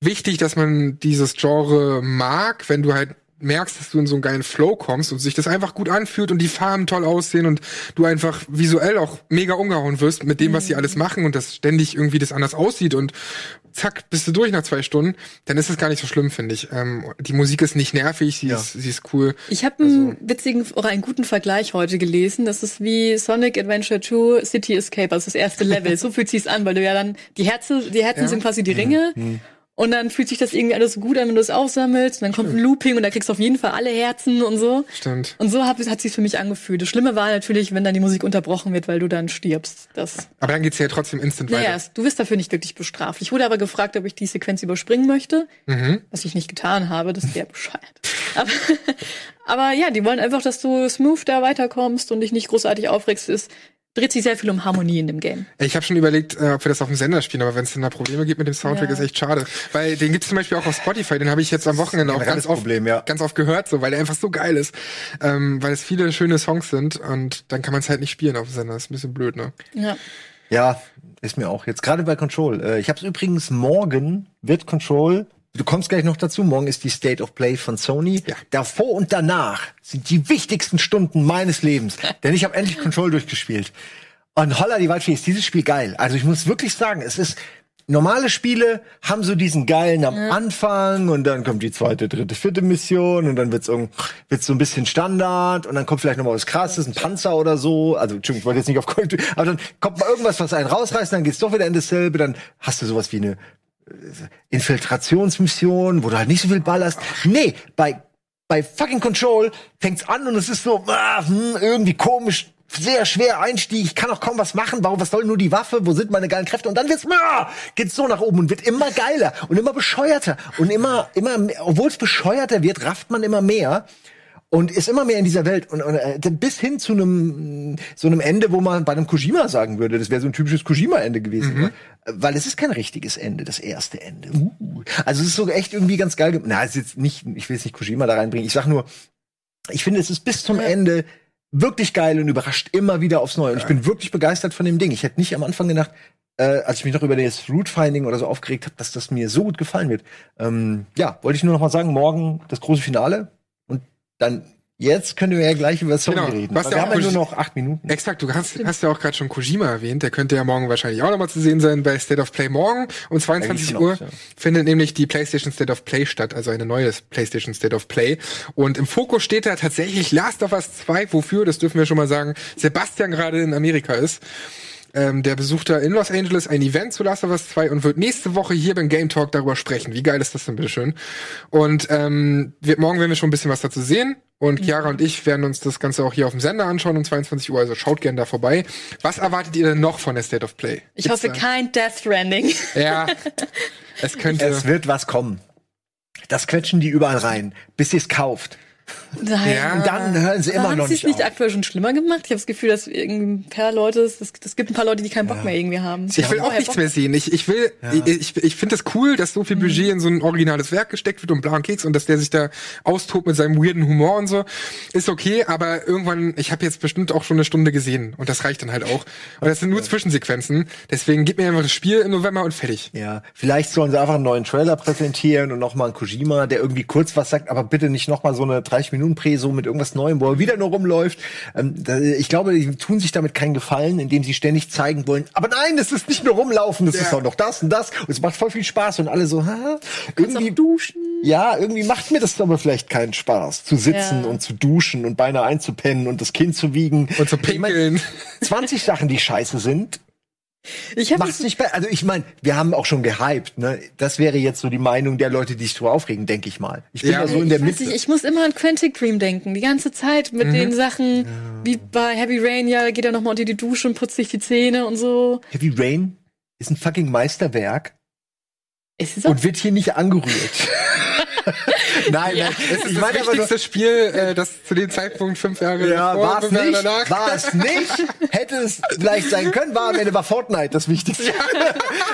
Speaker 1: wichtig, dass man dieses Genre mag, wenn du halt merkst, dass du in so einen geilen Flow kommst und sich das einfach gut anfühlt und die Farben toll aussehen und du einfach visuell auch mega umgehauen wirst mit dem, was sie mhm. alles machen und das ständig irgendwie das anders aussieht und zack, bist du durch nach zwei Stunden, dann ist es gar nicht so schlimm, finde ich. Ähm, die Musik ist nicht nervig, sie, ja. ist, sie ist cool.
Speaker 3: Ich habe einen also, witzigen oder einen guten Vergleich heute gelesen. Das ist wie Sonic Adventure 2 City Escape, also das erste Level. so fühlt sich's an, weil du ja dann die Herzen, die Herzen ja. sind quasi die Ringe. Mhm. Und dann fühlt sich das irgendwie alles gut an, wenn du es aufsammelst. Und dann kommt ein Looping und da kriegst du auf jeden Fall alle Herzen und so.
Speaker 1: Stimmt.
Speaker 3: Und so hat, hat sich für mich angefühlt. Das Schlimme war natürlich, wenn dann die Musik unterbrochen wird, weil du dann stirbst. Das
Speaker 1: aber dann geht's ja trotzdem instant naja, weiter.
Speaker 3: du wirst dafür nicht wirklich bestraft. Ich wurde aber gefragt, ob ich die Sequenz überspringen möchte. Mhm. Was ich nicht getan habe. Das wäre bescheuert. aber, aber ja, die wollen einfach, dass du smooth da weiterkommst und dich nicht großartig aufregst. Ist dreht sich sehr viel um Harmonie in dem Game.
Speaker 1: Ich habe schon überlegt, äh, ob wir das auf dem Sender spielen, aber wenn es dann da Probleme gibt mit dem Soundtrack, ja. ist echt schade. Weil den gibt's zum Beispiel auch auf Spotify, den habe ich jetzt am Wochenende auch ganz oft, Problem, ja. ganz oft gehört, so, weil der einfach so geil ist. Ähm, weil es viele schöne Songs sind und dann kann man es halt nicht spielen auf dem Sender. Das ist ein bisschen blöd, ne?
Speaker 3: Ja.
Speaker 2: Ja, ist mir auch. Jetzt gerade bei Control. Äh, ich habe es übrigens morgen wird Control Du kommst gleich noch dazu. Morgen ist die State of Play von Sony. Ja. Davor und danach sind die wichtigsten Stunden meines Lebens. Denn ich habe endlich Control durchgespielt. Und holla die Waldfee ist dieses Spiel geil. Also ich muss wirklich sagen, es ist normale Spiele haben so diesen geilen am. Anfang und dann kommt die zweite, dritte, vierte Mission und dann wird's, wird's so ein bisschen Standard und dann kommt vielleicht noch mal was krasses, ein Panzer oder so. Also, Entschuldigung, ich wollte jetzt nicht auf Call aber dann kommt mal irgendwas, was einen rausreißt, dann geht's doch wieder in dasselbe, dann hast du sowas wie eine Infiltrationsmission, wo du halt nicht so viel ballerst. Nee, bei bei fucking Control fängt's an und es ist so ah, hm, irgendwie komisch sehr schwer Einstieg, ich kann auch kaum was machen, warum, was soll nur die Waffe, wo sind meine geilen Kräfte? Und dann wird's, ah, geht's so nach oben und wird immer geiler und immer bescheuerter und immer, immer, obwohl es bescheuerter wird, rafft man immer mehr und ist immer mehr in dieser Welt und, und äh, bis hin zu einem so einem Ende, wo man bei einem Kojima sagen würde, das wäre so ein typisches Kojima-Ende gewesen, mhm. weil es ist kein richtiges Ende, das erste Ende. Uh. Also es ist so echt irgendwie ganz geil. Na, es ist jetzt nicht, ich will jetzt nicht Kojima da reinbringen. Ich sag nur, ich finde, es ist bis zum Ende wirklich geil und überrascht immer wieder aufs Neue. Und ich bin wirklich begeistert von dem Ding. Ich hätte nicht am Anfang gedacht, äh, als ich mich noch über das Root Finding oder so aufgeregt habe, dass das mir so gut gefallen wird. Ähm, ja, wollte ich nur noch mal sagen, morgen das große Finale dann Jetzt können wir ja gleich über Sony genau. reden.
Speaker 1: Was wir haben ja nur noch acht Minuten. Exakt, du hast, hast ja auch gerade schon Kojima erwähnt. Der könnte ja morgen wahrscheinlich auch nochmal zu sehen sein bei State of Play morgen. Um 22 Uhr ja. findet nämlich die PlayStation State of Play statt, also eine neue PlayStation State of Play. Und im Fokus steht da tatsächlich Last of Us 2, wofür, das dürfen wir schon mal sagen, Sebastian gerade in Amerika ist. Ähm, der besucht da in Los Angeles ein Event zu Last of Us 2 und wird nächste Woche hier beim Game Talk darüber sprechen. Wie geil ist das denn, bitteschön? Und ähm, wir, morgen werden wir schon ein bisschen was dazu sehen. Und mhm. Chiara und ich werden uns das Ganze auch hier auf dem Sender anschauen um 22 Uhr, also schaut gerne da vorbei. Was erwartet ihr denn noch von der State of Play?
Speaker 3: Ich Gibt's hoffe da? kein Death Stranding.
Speaker 1: Ja, es könnte.
Speaker 2: Es wird was kommen. Das quetschen die überall rein, bis sie es kauft.
Speaker 3: Nein. Ja.
Speaker 2: Und dann hören sie immer
Speaker 3: Aber
Speaker 2: noch
Speaker 3: nicht. Haben es nicht aktuell schon schlimmer gemacht? Ich habe das Gefühl, dass ein paar Leute, es das gibt ein paar Leute, die keinen Bock ja. mehr irgendwie haben.
Speaker 1: Ich will auch nichts Bock mehr sehen. Ich, ich will, ja. ich, ich, ich finde das cool, dass so viel mhm. Budget in so ein originales Werk gesteckt wird und blauen Keks und dass der sich da austobt mit seinem weirden Humor und so. Ist okay, aber irgendwann, ich habe jetzt bestimmt auch schon eine Stunde gesehen und das reicht dann halt auch. Und das sind nur Zwischensequenzen. Deswegen gib mir einfach das Spiel im November und fertig.
Speaker 2: Ja, vielleicht sollen sie einfach einen neuen Trailer präsentieren und nochmal einen Kojima, der irgendwie kurz was sagt, aber bitte nicht nochmal so eine 30 Minuten Prä so mit irgendwas Neuem, wo er wieder nur rumläuft. Ähm, ich glaube, die tun sich damit keinen Gefallen, indem sie ständig zeigen wollen. Aber nein, das ist nicht nur rumlaufen, das ja. ist auch noch das und das. Und es macht voll viel Spaß und alle so, ha,
Speaker 3: irgendwie duschen.
Speaker 2: Ja, irgendwie macht mir das aber vielleicht keinen Spaß, zu sitzen ja. und zu duschen und beinahe einzupennen und das Kind zu wiegen.
Speaker 1: Und zu pinkeln.
Speaker 2: Ich mein, 20 Sachen, die scheiße sind, ich Macht's nicht besser. Also ich meine, wir haben auch schon gehypt. Ne? Das wäre jetzt so die Meinung der Leute, die sich drüber aufregen, denke ich mal. Ich bin ja, da so in der Mitte.
Speaker 3: Nicht, ich muss immer an Quantic Dream denken, die ganze Zeit mit mhm. den Sachen, ja. wie bei Heavy Rain, ja, geht er nochmal unter die Dusche und putzt sich die Zähne und so.
Speaker 2: Heavy Rain ist ein fucking Meisterwerk. Ist es auch? Und wird hier nicht angerührt.
Speaker 1: nein, ja. nein. Es ist ich das wichtigste Spiel, äh, das zu dem Zeitpunkt fünf Jahre
Speaker 2: ja, war es nicht, danach. War es nicht. Hätte es vielleicht sein können, war am Ende war Fortnite das Wichtigste. Ja.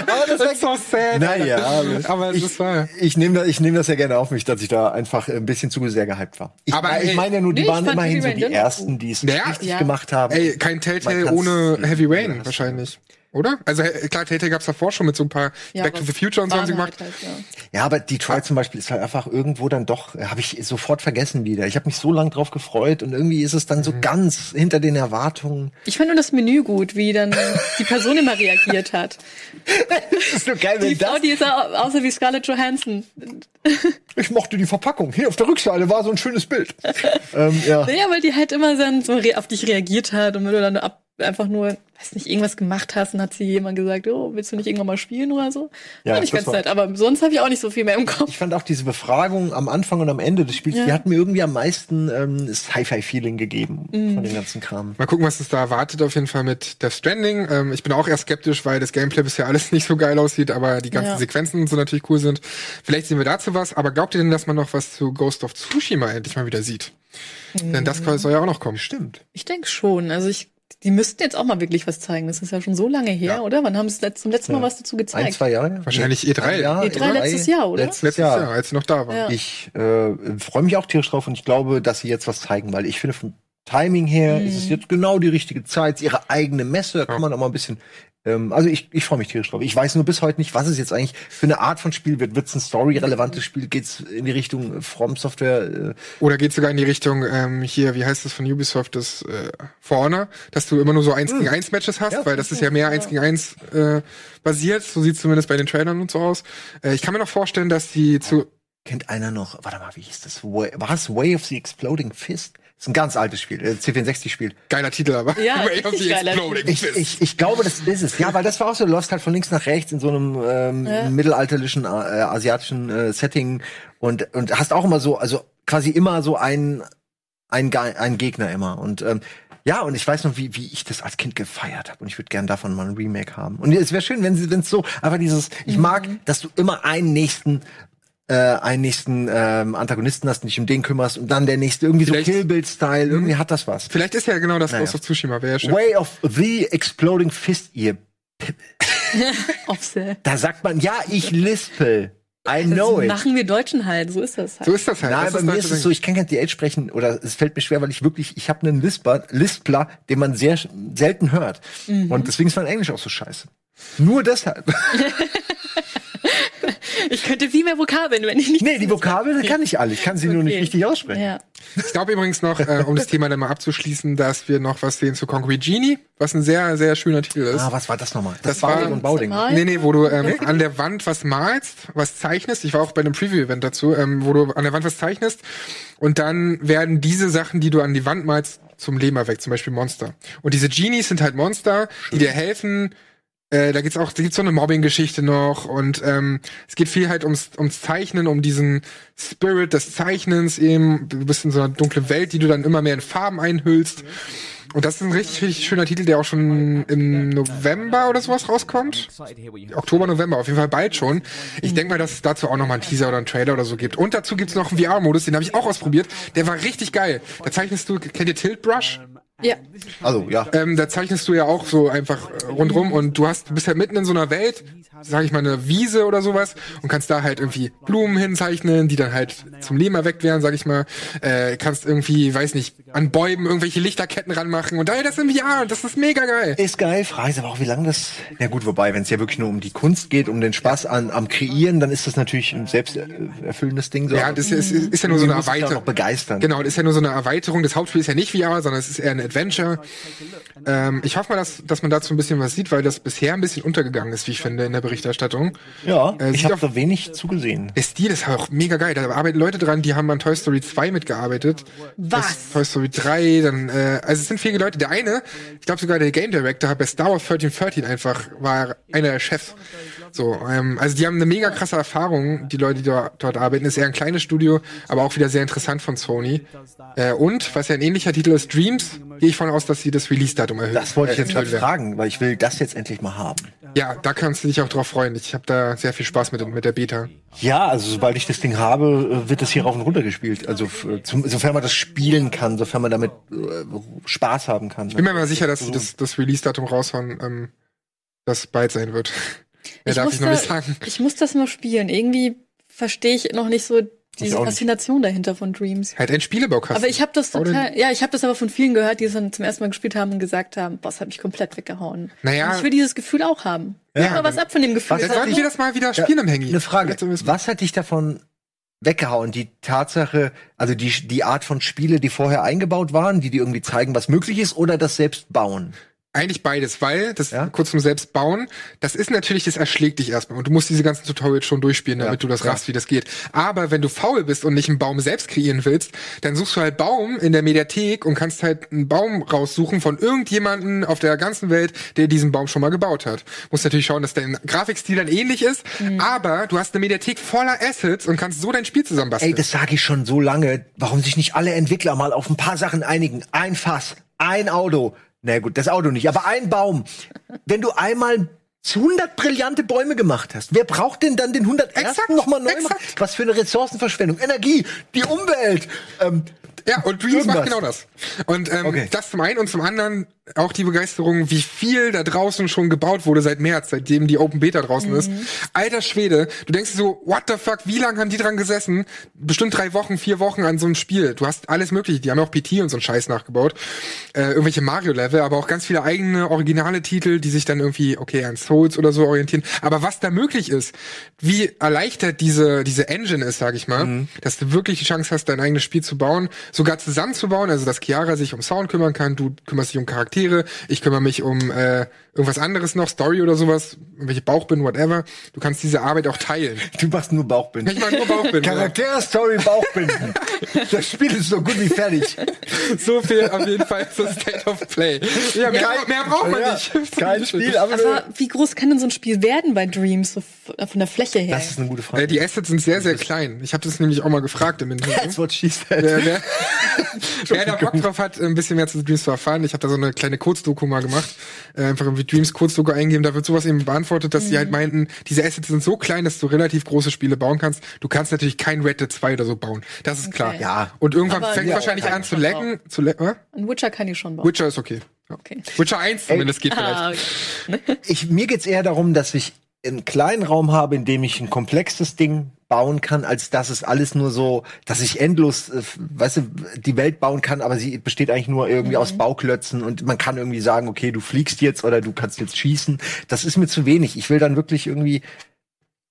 Speaker 1: aber das, das ist so sad.
Speaker 2: Naja, aber, aber ich, war. ich nehme das, ich nehme das ja gerne auf mich, dass ich da einfach ein bisschen zu sehr gehypt war. Ich, aber ich meine ja nur, die nee, waren immerhin so die ersten, die es ja, richtig gemacht haben.
Speaker 1: Ey, kein Telltale ohne Heavy Rain wahrscheinlich. Oder? Also klar, Telltale gab's davor schon mit so ein paar ja, Back to the Future und so haben sie gemacht. Halt,
Speaker 2: ja. ja. aber Detroit zum Beispiel ist halt einfach irgendwo dann doch, äh, habe ich sofort vergessen wieder. Ich habe mich so lange drauf gefreut und irgendwie ist es dann so mhm. ganz hinter den Erwartungen.
Speaker 3: Ich fand nur das Menü gut, wie dann die Person immer reagiert hat.
Speaker 2: das ist so geil, wenn
Speaker 3: die
Speaker 2: das...
Speaker 3: Frau, die ist außer wie Scarlett Johansson.
Speaker 2: ich mochte die Verpackung. Hier auf der Rückseite war so ein schönes Bild. ähm, ja.
Speaker 3: Naja, weil die halt immer dann so auf dich reagiert hat und wenn du dann ab einfach nur, weiß nicht, irgendwas gemacht hast und hat sie jemand gesagt, oh, willst du nicht irgendwann mal spielen oder so? Ja, fand ich ganz nett, aber sonst habe ich auch nicht so viel mehr im Kopf.
Speaker 2: Ich fand auch diese Befragung am Anfang und am Ende des Spiels, ja. die hat mir irgendwie am meisten ähm, Sci-Fi-Feeling gegeben mm. von dem ganzen Kram.
Speaker 1: Mal gucken, was es da erwartet auf jeden Fall mit Death Stranding. Ähm, ich bin auch eher skeptisch, weil das Gameplay bisher alles nicht so geil aussieht, aber die ganzen ja. Sequenzen so natürlich cool sind. Vielleicht sehen wir dazu was, aber glaubt ihr denn, dass man noch was zu Ghost of Tsushima endlich mal wieder sieht? Mhm. Denn das soll ja auch noch kommen.
Speaker 2: Stimmt.
Speaker 3: Ich denke schon. Also ich die müssten jetzt auch mal wirklich was zeigen. Das ist ja schon so lange her, ja. oder? Wann haben sie zum letzten Mal ja. was dazu gezeigt?
Speaker 2: Ein, zwei Jahre?
Speaker 1: Wahrscheinlich E3.
Speaker 3: Jahr, E3, E3 letztes Jahr, oder?
Speaker 1: Letztes, letztes Jahr. Jahr, als sie noch da waren.
Speaker 2: Ja. Ich äh, freue mich auch tierisch drauf und ich glaube, dass sie jetzt was zeigen, weil ich finde, vom Timing her mhm. ist es jetzt genau die richtige Zeit. Ihre eigene Messe, da kann man auch mal ein bisschen ähm, also ich, ich freue mich tierisch drauf. Ich weiß nur bis heute nicht, was es jetzt eigentlich für eine Art von Spiel wird. Wird es ein story-relevantes Spiel? Geht es in die Richtung From Software? Äh
Speaker 1: Oder geht es sogar in die Richtung ähm, hier, wie heißt das von Ubisoft, das äh, For Honor, dass du immer nur so 1 hm. gegen 1 Matches hast, ja, weil das ist ja mehr 1 gegen 1 äh, basiert. So sieht zumindest bei den Trailern und so aus. Äh, ich kann mir noch vorstellen, dass die zu
Speaker 2: Kennt einer noch, warte mal, wie hieß das? War es Way of the Exploding Fist? Ist ein ganz altes Spiel, äh, C64-Spiel.
Speaker 1: Geiler Titel, aber.
Speaker 3: Ja, Exploding
Speaker 2: ich, ich, ich glaube, das ist es. Ja, weil das war auch so, du läufst halt von links nach rechts in so einem ähm, ja. mittelalterlichen äh, asiatischen äh, Setting und und hast auch immer so, also quasi immer so einen ein, ein Gegner immer und ähm, Ja, und ich weiß noch, wie, wie ich das als Kind gefeiert habe. Und ich würde gern davon mal ein Remake haben. Und es wäre schön, wenn sie, wenn es so, aber dieses, ich mag, dass du immer einen nächsten äh, einen nächsten ähm, Antagonisten hast, dich um den kümmerst und dann der nächste irgendwie so
Speaker 1: Vielleicht-
Speaker 2: Kill Bill Style, irgendwie hat das was.
Speaker 1: Vielleicht ist ja genau das
Speaker 2: Naja.
Speaker 1: Ghost of Tsushima, wäre ja schön.
Speaker 2: Way of the Exploding Fist, ihr.
Speaker 3: Offset.
Speaker 2: Da sagt man, ja, ich lispel. I know
Speaker 3: Das
Speaker 2: it.
Speaker 3: machen wir Deutschen halt, so ist das halt.
Speaker 1: So ist das halt.
Speaker 2: Nein,
Speaker 1: das
Speaker 2: bei mir ist es so, ich kann kein DH sprechen oder es fällt mir schwer, weil ich wirklich, ich habe einen Lispler, Lispler, den man sehr selten hört.
Speaker 3: Mhm.
Speaker 2: Und deswegen ist mein Englisch auch so scheiße. Nur deshalb.
Speaker 3: Ich könnte viel mehr Vokabeln, wenn ich nicht.
Speaker 2: nee, die Vokabeln kann ich alle. Ich kann sie nur nicht
Speaker 3: Okay.
Speaker 2: richtig aussprechen.
Speaker 3: Ja.
Speaker 1: Ich glaube übrigens noch, äh, um das Thema dann mal abzuschließen, dass wir noch was sehen zu Concrete Genie, was ein sehr, sehr schöner Titel ist.
Speaker 2: Ah, was war das nochmal?
Speaker 1: Das war-
Speaker 2: Bauding und Bauding.
Speaker 1: Nee, nee, wo du ähm, an der Wand was malst, was zeichnest. Ich war auch bei einem Preview-Event dazu, ähm, wo du an der Wand was zeichnest und dann werden diese Sachen, die du an die Wand malst, zum Leben erweckt, zum Beispiel Monster. Und diese Genies sind halt Monster, die dir helfen. Äh, da geht's auch, da gibt's so eine Mobbing-Geschichte noch und ähm, es geht viel halt ums, ums Zeichnen, um diesen Spirit des Zeichnens eben. Du bist in so einer dunklen Welt, die du dann immer mehr in Farben einhüllst. Und das ist ein richtig, richtig schöner Titel, der auch schon im November oder sowas rauskommt. Oktober, November, auf jeden Fall bald schon. Ich denke mal, dass es dazu auch noch mal einen Teaser oder einen Trailer oder so gibt. Und dazu gibt's noch einen VR-Modus, den habe ich auch ausprobiert. Der war richtig geil. Da zeichnest du, kennt ihr Tilt Brush?
Speaker 3: Ja.
Speaker 2: Also, ja.
Speaker 1: Ähm, da zeichnest du ja auch so einfach äh, rundrum und du hast, du bist ja mitten in so einer Welt, sag ich mal, eine Wiese oder sowas und kannst da halt irgendwie Blumen hinzeichnen, die dann halt zum Leben erweckt werden, sag ich mal. Äh, kannst irgendwie, weiß nicht, an Bäumen irgendwelche Lichterketten ranmachen und ey, das in VR und das ist mega geil.
Speaker 2: Ist geil, Frage ist aber auch, wie lange das. Ja gut, wobei, wenn es ja wirklich nur um die Kunst geht, um den Spaß an, am Kreieren, dann ist das natürlich ein selbsterfüllendes Ding. So.
Speaker 1: Ja, das ist, ist, ist ja nur so eine Erweiterung.
Speaker 2: begeistern.
Speaker 1: Genau, das ist ja nur so eine Erweiterung. Das Hauptspiel ist ja nicht VR, sondern es ist eher ein Adventure. Ähm, ich hoffe mal, dass, dass man dazu ein bisschen was sieht, weil das bisher ein bisschen untergegangen ist, wie ich finde, in der Berichterstattung.
Speaker 2: Ja,
Speaker 1: Äh,
Speaker 2: ich habe da wenig zugesehen.
Speaker 1: Der Stil ist auch mega geil. Da arbeiten Leute dran, die haben an Toy Story 2 mitgearbeitet.
Speaker 3: Was?
Speaker 1: Das, Toy Story 3, dann, äh, also es sind viele Leute. Der eine, ich glaube sogar der Game Director bei Star Wars 1313 einfach war einer der Chefs. So, ähm, also die haben eine mega krasse Erfahrung, die Leute, die dort, dort arbeiten. Ist eher ein kleines Studio, aber auch wieder sehr interessant von Sony. Äh, und, was ja ein ähnlicher Titel ist, Dreams, gehe ich von aus, dass sie das Release-Datum erhöhen.
Speaker 2: Das wollte ich
Speaker 1: äh,
Speaker 2: jetzt
Speaker 1: werden.
Speaker 2: fragen, weil ich will das jetzt endlich mal haben.
Speaker 1: Ja, da kannst du dich auch drauf freuen. Ich habe da sehr viel Spaß mit, mit der Beta.
Speaker 2: Ja, also sobald ich das Ding habe, äh, wird das hier rauf und runter gespielt. Also f- zum, sofern man das spielen kann, sofern man damit äh, Spaß haben kann.
Speaker 1: Ich bin mir mal sicher, dass sie das, das Release-Datum raushauen, ähm, das bald sein wird. Mehr darf
Speaker 3: muss
Speaker 1: ich noch
Speaker 3: da-
Speaker 1: nicht sagen.
Speaker 3: Ich muss das mal spielen. Irgendwie verstehe ich noch nicht so diese. Faszination dahinter von Dreams.
Speaker 1: Halt ein Spielebaukasten.
Speaker 3: Aber ich habe das total, ja, ich habe das aber von vielen gehört, die es dann zum ersten Mal gespielt haben und gesagt haben, boah, das hat mich komplett weggehauen.
Speaker 1: Naja.
Speaker 3: Und ich will dieses Gefühl auch haben. Ja, mal was ab von dem Gefühl.
Speaker 2: Was
Speaker 1: Dann
Speaker 2: hat
Speaker 1: sollten
Speaker 2: die-
Speaker 1: wir das mal wieder spielen im Hangy.
Speaker 2: Eine Frage. Was hat dich davon weggehauen? Die Tatsache, also die, die Art von Spiele, die vorher eingebaut waren, die dir irgendwie zeigen, was möglich ist, oder das Selbstbauen?
Speaker 1: Eigentlich beides, weil, das
Speaker 2: Ja?
Speaker 1: kurz zum Selbstbauen, das ist natürlich, das erschlägt dich erstmal und du musst diese ganzen Tutorials schon durchspielen, damit
Speaker 2: Ja,
Speaker 1: du das
Speaker 2: ja.
Speaker 1: raffst, wie das geht. Aber wenn du faul bist und nicht einen Baum selbst kreieren willst, dann suchst du halt Baum in der Mediathek und kannst halt einen Baum raussuchen von irgendjemanden auf der ganzen Welt, der diesen Baum schon mal gebaut hat. Musst natürlich schauen, dass dein Grafikstil dann ähnlich ist, aber du hast eine Mediathek voller Assets und kannst so dein Spiel zusammenbasteln.
Speaker 2: Ey, das sage ich schon so lange. Warum sich nicht alle Entwickler mal auf ein paar Sachen einigen? Ein Fass, ein Auto. Na gut, das Auto nicht, aber ein Baum. Wenn du einmal 100 brillante Bäume gemacht hast, wer braucht denn dann den 100
Speaker 1: Exakt,
Speaker 2: nochmal neu
Speaker 1: exakt.
Speaker 2: machen? Was für eine Ressourcenverschwendung. Energie, die Umwelt. Ähm,
Speaker 1: Ja, und Dreams macht genau das. Und ähm,
Speaker 2: Okay.
Speaker 1: das zum einen und zum anderen auch die Begeisterung, wie viel da draußen schon gebaut wurde seit März, seitdem die Open Beta draußen ist. Alter Schwede, du denkst dir so, what the fuck, wie lange haben die dran gesessen? Bestimmt drei Wochen, vier Wochen an so einem Spiel. Du hast alles mögliche, die haben auch PT und so einen Scheiß nachgebaut. Äh, irgendwelche Mario-Level, aber auch ganz viele eigene, originale Titel, die sich dann irgendwie, okay, an Souls oder so orientieren. Aber was da möglich ist, wie erleichtert diese, diese Engine ist, sag ich mal, dass du wirklich die Chance hast, dein eigenes Spiel zu bauen, sogar zusammenzubauen, also dass Chiara sich um Sound kümmern kann, du kümmerst dich um Charaktere, ich kümmere mich um äh, irgendwas anderes noch, Story oder sowas, irgendwelche Bauchbinden, whatever. Du kannst diese Arbeit auch teilen.
Speaker 2: du machst nur Bauchbinden.
Speaker 1: Ich meine nur Bauchbinden.
Speaker 2: Charakter, Story, Bauchbinden. das Spiel ist so gut wie fertig.
Speaker 1: so viel auf jeden Fall zur State of Play. Ja, mehr, mehr braucht man
Speaker 2: Ja,
Speaker 1: nicht.
Speaker 2: Kein Spiel, aber,
Speaker 3: aber wie groß kann denn so ein Spiel werden bei Dreams, so f- von der Fläche her?
Speaker 2: das ist eine gute Frage.
Speaker 1: Äh, die Assets sind sehr, sehr klein. Ich habe das nämlich auch mal gefragt im Interview.
Speaker 2: That's what she said.
Speaker 1: Wer, wer, Wer da Bock drauf hat, ein bisschen mehr zu Dreams zu erfahren, ich habe da so eine kleine Kurzdoku mal gemacht. Äh, einfach irgendwie Dreams Kurzdoku eingeben, da wird sowas eben beantwortet, dass mhm. sie halt meinten, diese Assets sind so klein, dass du relativ große Spiele bauen kannst. Du kannst natürlich kein Red Dead 2 oder so bauen. Das ist okay. klar.
Speaker 2: Ja.
Speaker 1: Und irgendwann Aber fängt ja, wahrscheinlich an zu lecken. Zu le äh?
Speaker 3: Ein Witcher kann ich schon bauen.
Speaker 1: Witcher ist okay. Okay. Witcher 1 zumindest Ey, geht vielleicht. Ah,
Speaker 2: okay. ich, mir geht's eher darum, dass ich einen kleinen Raum habe, in dem ich ein komplexes Ding bauen kann, als dass es alles nur so, dass ich endlos, äh, weißt du, die Welt bauen kann, aber sie besteht eigentlich nur irgendwie mhm. aus Bauklötzen und man kann irgendwie sagen, okay, du fliegst jetzt oder du kannst jetzt schießen. Das ist mir zu wenig. Ich will dann wirklich irgendwie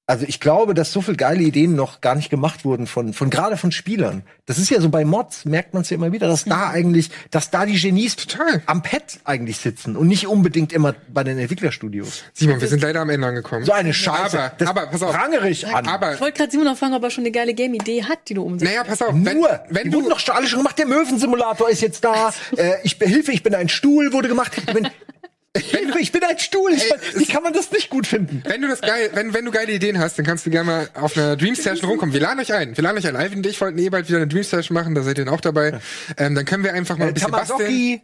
Speaker 2: also ich glaube, dass so viel geile Ideen noch gar nicht gemacht wurden von, von gerade von Spielern. Das ist ja so bei Mods, merkt man es ja immer wieder, dass da eigentlich, dass da die Genies total am Pad eigentlich sitzen und nicht unbedingt immer bei den Entwicklerstudios.
Speaker 1: Simon, wir sind leider am Ende angekommen.
Speaker 2: So eine Scheiße.
Speaker 1: Aber, das aber pass auf.
Speaker 2: Prangere ich an.
Speaker 3: Aber, ich wollte gerade Simon noch fragen, ob er schon eine geile Game-Idee hat, die du umsetzt.
Speaker 1: Naja, pass auf.
Speaker 2: Wenn, Nur, wenn die du wurden doch schon alle schon gemacht. Der Möwensimulator ist jetzt da. äh, ich Hilfe, ich bin ein Stuhl wurde gemacht. Ich bin, ich bin ein Stuhl. Ich, Ey, wie kann man das nicht gut finden?
Speaker 1: Wenn du das geil, wenn, wenn du geile Ideen hast, dann kannst du gerne mal auf einer Dream Session rumkommen. Wir laden euch ein. Wir laden euch ein. Alvin und ich wollten eh bald wieder eine Dream Session machen. Da seid ihr dann auch dabei. Ähm, dann können wir einfach mal ein äh, bisschen basteln.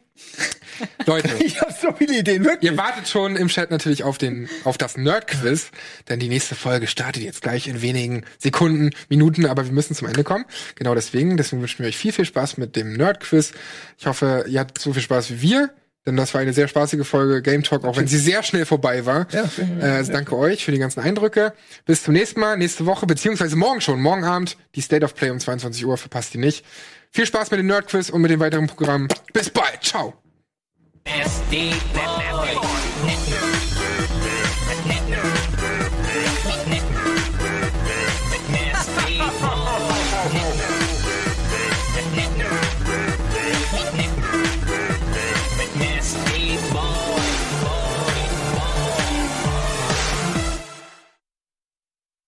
Speaker 1: Leute,
Speaker 2: ich habe so viele Ideen, wirklich.
Speaker 1: Ihr wartet schon im Chat natürlich auf den, auf das Nerd-Quiz, denn die nächste Folge startet jetzt gleich in wenigen Sekunden, Minuten, aber wir müssen zum Ende kommen. Genau deswegen, deswegen wünschen wir euch viel, viel Spaß mit dem Nerd-Quiz. Ich hoffe, ihr habt so viel Spaß wie wir. Denn das war eine sehr spaßige Folge Game Talk, auch wenn sie sehr schnell vorbei war. Ja. Äh, also danke euch für die ganzen Eindrücke. Bis zum nächsten Mal, nächste Woche, beziehungsweise morgen schon, morgen Abend, die State of Play um 22 Uhr, verpasst die nicht. Viel Spaß mit dem Nerdquiz und mit dem weiteren Programm. Bis bald. Ciao.